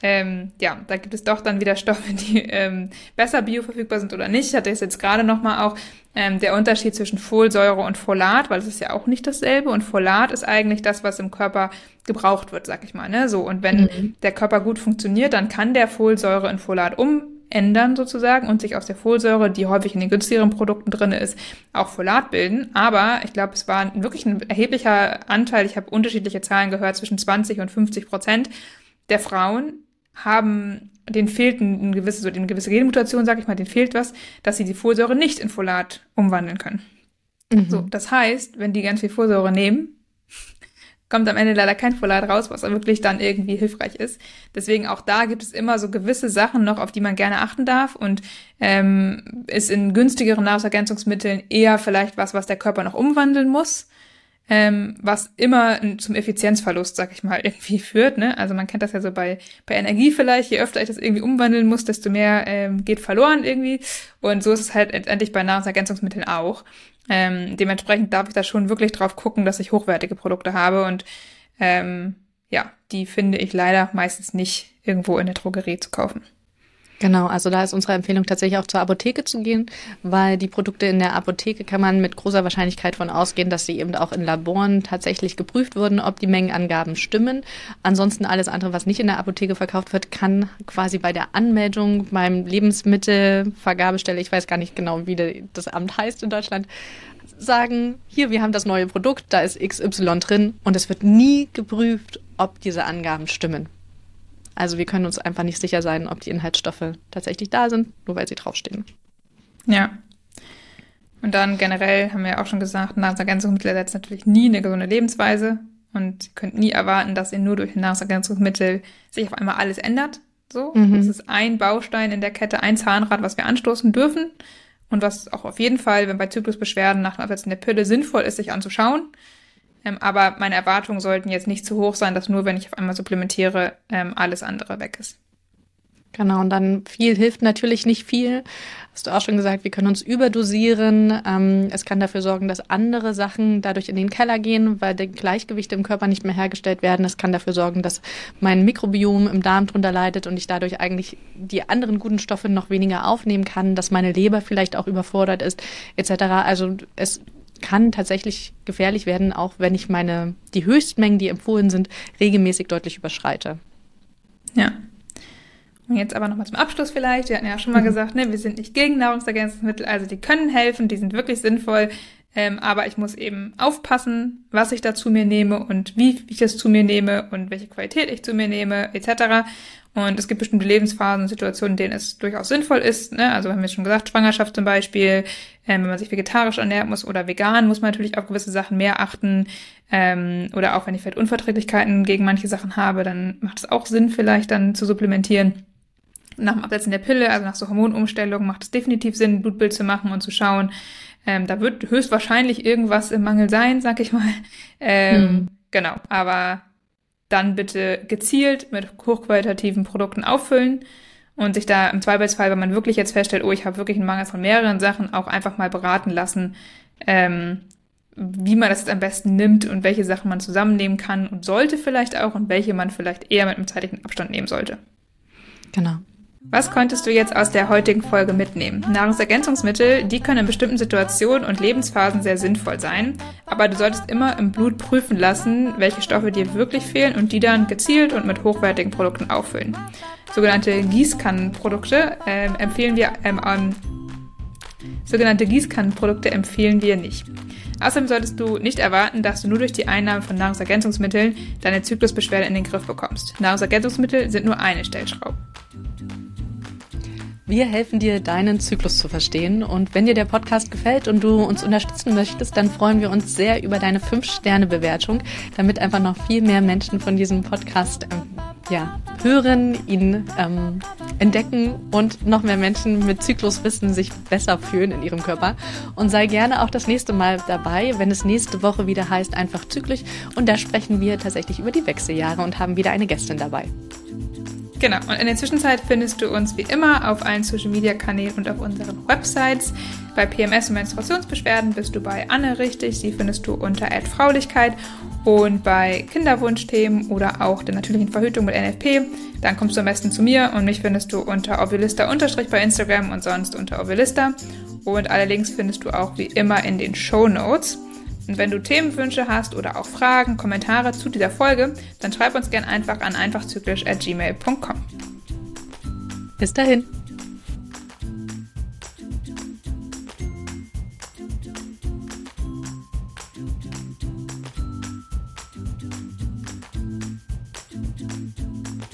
ähm, ja, da gibt es doch dann wieder Stoffe, die ähm, besser bioverfügbar sind oder nicht. Ich hatte jetzt gerade nochmal auch ähm, der Unterschied zwischen Folsäure und Folat, weil es ist ja auch nicht dasselbe. Und Folat ist eigentlich das, was im Körper gebraucht wird, sag ich mal. Ne? So, und wenn mhm. der Körper gut funktioniert, dann kann der Folsäure in Folat um ändern sozusagen und sich aus der Folsäure, die häufig in den günstigeren Produkten drin ist, auch Folat bilden. Aber ich glaube, es war wirklich ein erheblicher Anteil, ich habe unterschiedliche Zahlen gehört, zwischen 20 und 50 Prozent der Frauen haben, den fehlt eine gewisse, so eine gewisse Genmutation, sag ich mal, den fehlt was, dass sie die Folsäure nicht in Folat umwandeln können. Mhm. So, das heißt, wenn die ganz viel Folsäure nehmen, kommt am Ende leider kein Folat raus, was wirklich dann irgendwie hilfreich ist. Deswegen auch da gibt es immer so gewisse Sachen noch, auf die man gerne achten darf und ähm, ist in günstigeren Nahrungsergänzungsmitteln eher vielleicht was, was der Körper noch umwandeln muss. Ähm, was immer zum Effizienzverlust, sag ich mal, irgendwie führt. Ne? Also man kennt das ja so bei, bei Energie vielleicht, je öfter ich das irgendwie umwandeln muss, desto mehr ähm, geht verloren irgendwie. Und so ist es halt letztendlich bei Nahrungsergänzungsmitteln auch. Ähm, dementsprechend darf ich da schon wirklich drauf gucken, dass ich hochwertige Produkte habe und ähm, ja, die finde ich leider meistens nicht irgendwo in der Drogerie zu kaufen. Genau, also da ist unsere Empfehlung tatsächlich auch zur Apotheke zu gehen, weil die Produkte in der Apotheke kann man mit großer Wahrscheinlichkeit von ausgehen, dass sie eben auch in Laboren tatsächlich geprüft wurden, ob die Mengenangaben stimmen. Ansonsten alles andere, was nicht in der Apotheke verkauft wird, kann quasi bei der Anmeldung beim Lebensmittelvergabestelle, ich weiß gar nicht genau, wie das Amt heißt in Deutschland, sagen, hier, wir haben das neue Produkt, da ist XY drin und es wird nie geprüft, ob diese Angaben stimmen. Also wir können uns einfach nicht sicher sein, ob die Inhaltsstoffe tatsächlich da sind, nur weil sie draufstehen. Ja. Und dann generell haben wir ja auch schon gesagt, Nahrungsergänzungsmittel ersetzt natürlich nie eine gesunde Lebensweise. Und ihr könnt nie erwarten, dass ihr nur durch Nahrungsergänzungsmittel sich auf einmal alles ändert. So. Mhm. Das ist ein Baustein in der Kette, ein Zahnrad, was wir anstoßen dürfen. Und was auch auf jeden Fall, wenn bei Zyklusbeschwerden nach dem Absetzen der Pille sinnvoll ist, sich anzuschauen. Ähm, aber meine Erwartungen sollten jetzt nicht zu hoch sein, dass nur wenn ich auf einmal supplementiere, ähm, alles andere weg ist. Genau, und dann viel hilft natürlich nicht viel. Hast du auch schon gesagt, wir können uns überdosieren. Ähm, es kann dafür sorgen, dass andere Sachen dadurch in den Keller gehen, weil die Gleichgewichte im Körper nicht mehr hergestellt werden. Es kann dafür sorgen, dass mein Mikrobiom im Darm drunter leidet und ich dadurch eigentlich die anderen guten Stoffe noch weniger aufnehmen kann, dass meine Leber vielleicht auch überfordert ist, etc. Also es kann tatsächlich gefährlich werden, auch wenn ich meine, die Höchstmengen, die empfohlen sind, regelmäßig deutlich überschreite. Ja. Und jetzt aber nochmal zum Abschluss vielleicht. Wir hatten ja schon mal mhm. gesagt, ne, wir sind nicht gegen Nahrungsergänzungsmittel, also die können helfen, die sind wirklich sinnvoll. Ähm, aber ich muss eben aufpassen, was ich da zu mir nehme und wie ich das zu mir nehme und welche Qualität ich zu mir nehme, etc. Und es gibt bestimmte Lebensphasen und Situationen, in denen es durchaus sinnvoll ist. Ne? Also haben wir schon gesagt, Schwangerschaft zum Beispiel, ähm, wenn man sich vegetarisch ernähren muss oder vegan, muss man natürlich auf gewisse Sachen mehr achten. Ähm, oder auch wenn ich vielleicht Unverträglichkeiten gegen manche Sachen habe, dann macht es auch Sinn, vielleicht dann zu supplementieren. Nach dem Absetzen der Pille, also nach so Hormonumstellungen, macht es definitiv Sinn, ein Blutbild zu machen und zu schauen. Ähm, da wird höchstwahrscheinlich irgendwas im Mangel sein, sag ich mal. Ähm, hm. Genau, aber dann bitte gezielt mit hochqualitativen Produkten auffüllen und sich da im Zweifelsfall, wenn man wirklich jetzt feststellt, oh, ich habe wirklich einen Mangel von mehreren Sachen, auch einfach mal beraten lassen, ähm, wie man das jetzt am besten nimmt und welche Sachen man zusammennehmen kann und sollte vielleicht auch und welche man vielleicht eher mit einem zeitlichen Abstand nehmen sollte. Genau. Was konntest du jetzt aus der heutigen Folge mitnehmen? Nahrungsergänzungsmittel, die können in bestimmten Situationen und Lebensphasen sehr sinnvoll sein, aber du solltest immer im Blut prüfen lassen, welche Stoffe dir wirklich fehlen und die dann gezielt und mit hochwertigen Produkten auffüllen. Sogenannte Gießkannenprodukte äh, empfehlen wir ähm, ähm, sogenannte Gießkannenprodukte empfehlen wir nicht. Außerdem solltest du nicht erwarten, dass du nur durch die Einnahme von Nahrungsergänzungsmitteln deine Zyklusbeschwerde in den Griff bekommst. Nahrungsergänzungsmittel sind nur eine Stellschraube. Wir helfen dir, deinen Zyklus zu verstehen. Und wenn dir der Podcast gefällt und du uns unterstützen möchtest, dann freuen wir uns sehr über deine 5-Sterne-Bewertung, damit einfach noch viel mehr Menschen von diesem Podcast ähm, ja, hören, ihn ähm, entdecken und noch mehr Menschen mit Zykluswissen sich besser fühlen in ihrem Körper. Und sei gerne auch das nächste Mal dabei, wenn es nächste Woche wieder heißt, einfach zyklisch. Und da sprechen wir tatsächlich über die Wechseljahre und haben wieder eine Gästin dabei. Genau, und in der Zwischenzeit findest du uns wie immer auf allen Social Media Kanälen und auf unseren Websites. Bei PMS und Menstruationsbeschwerden bist du bei Anne richtig, sie findest du unter Fraulichkeit und bei Kinderwunschthemen oder auch der natürlichen Verhütung mit NFP, dann kommst du am besten zu mir und mich findest du unter Ovulista bei Instagram und sonst unter Ovulista. Und alle Links findest du auch wie immer in den Show Notes. Und wenn du Themenwünsche hast oder auch Fragen, Kommentare zu dieser Folge, dann schreib uns gerne einfach an einfachzyklisch at gmail.com. Bis dahin.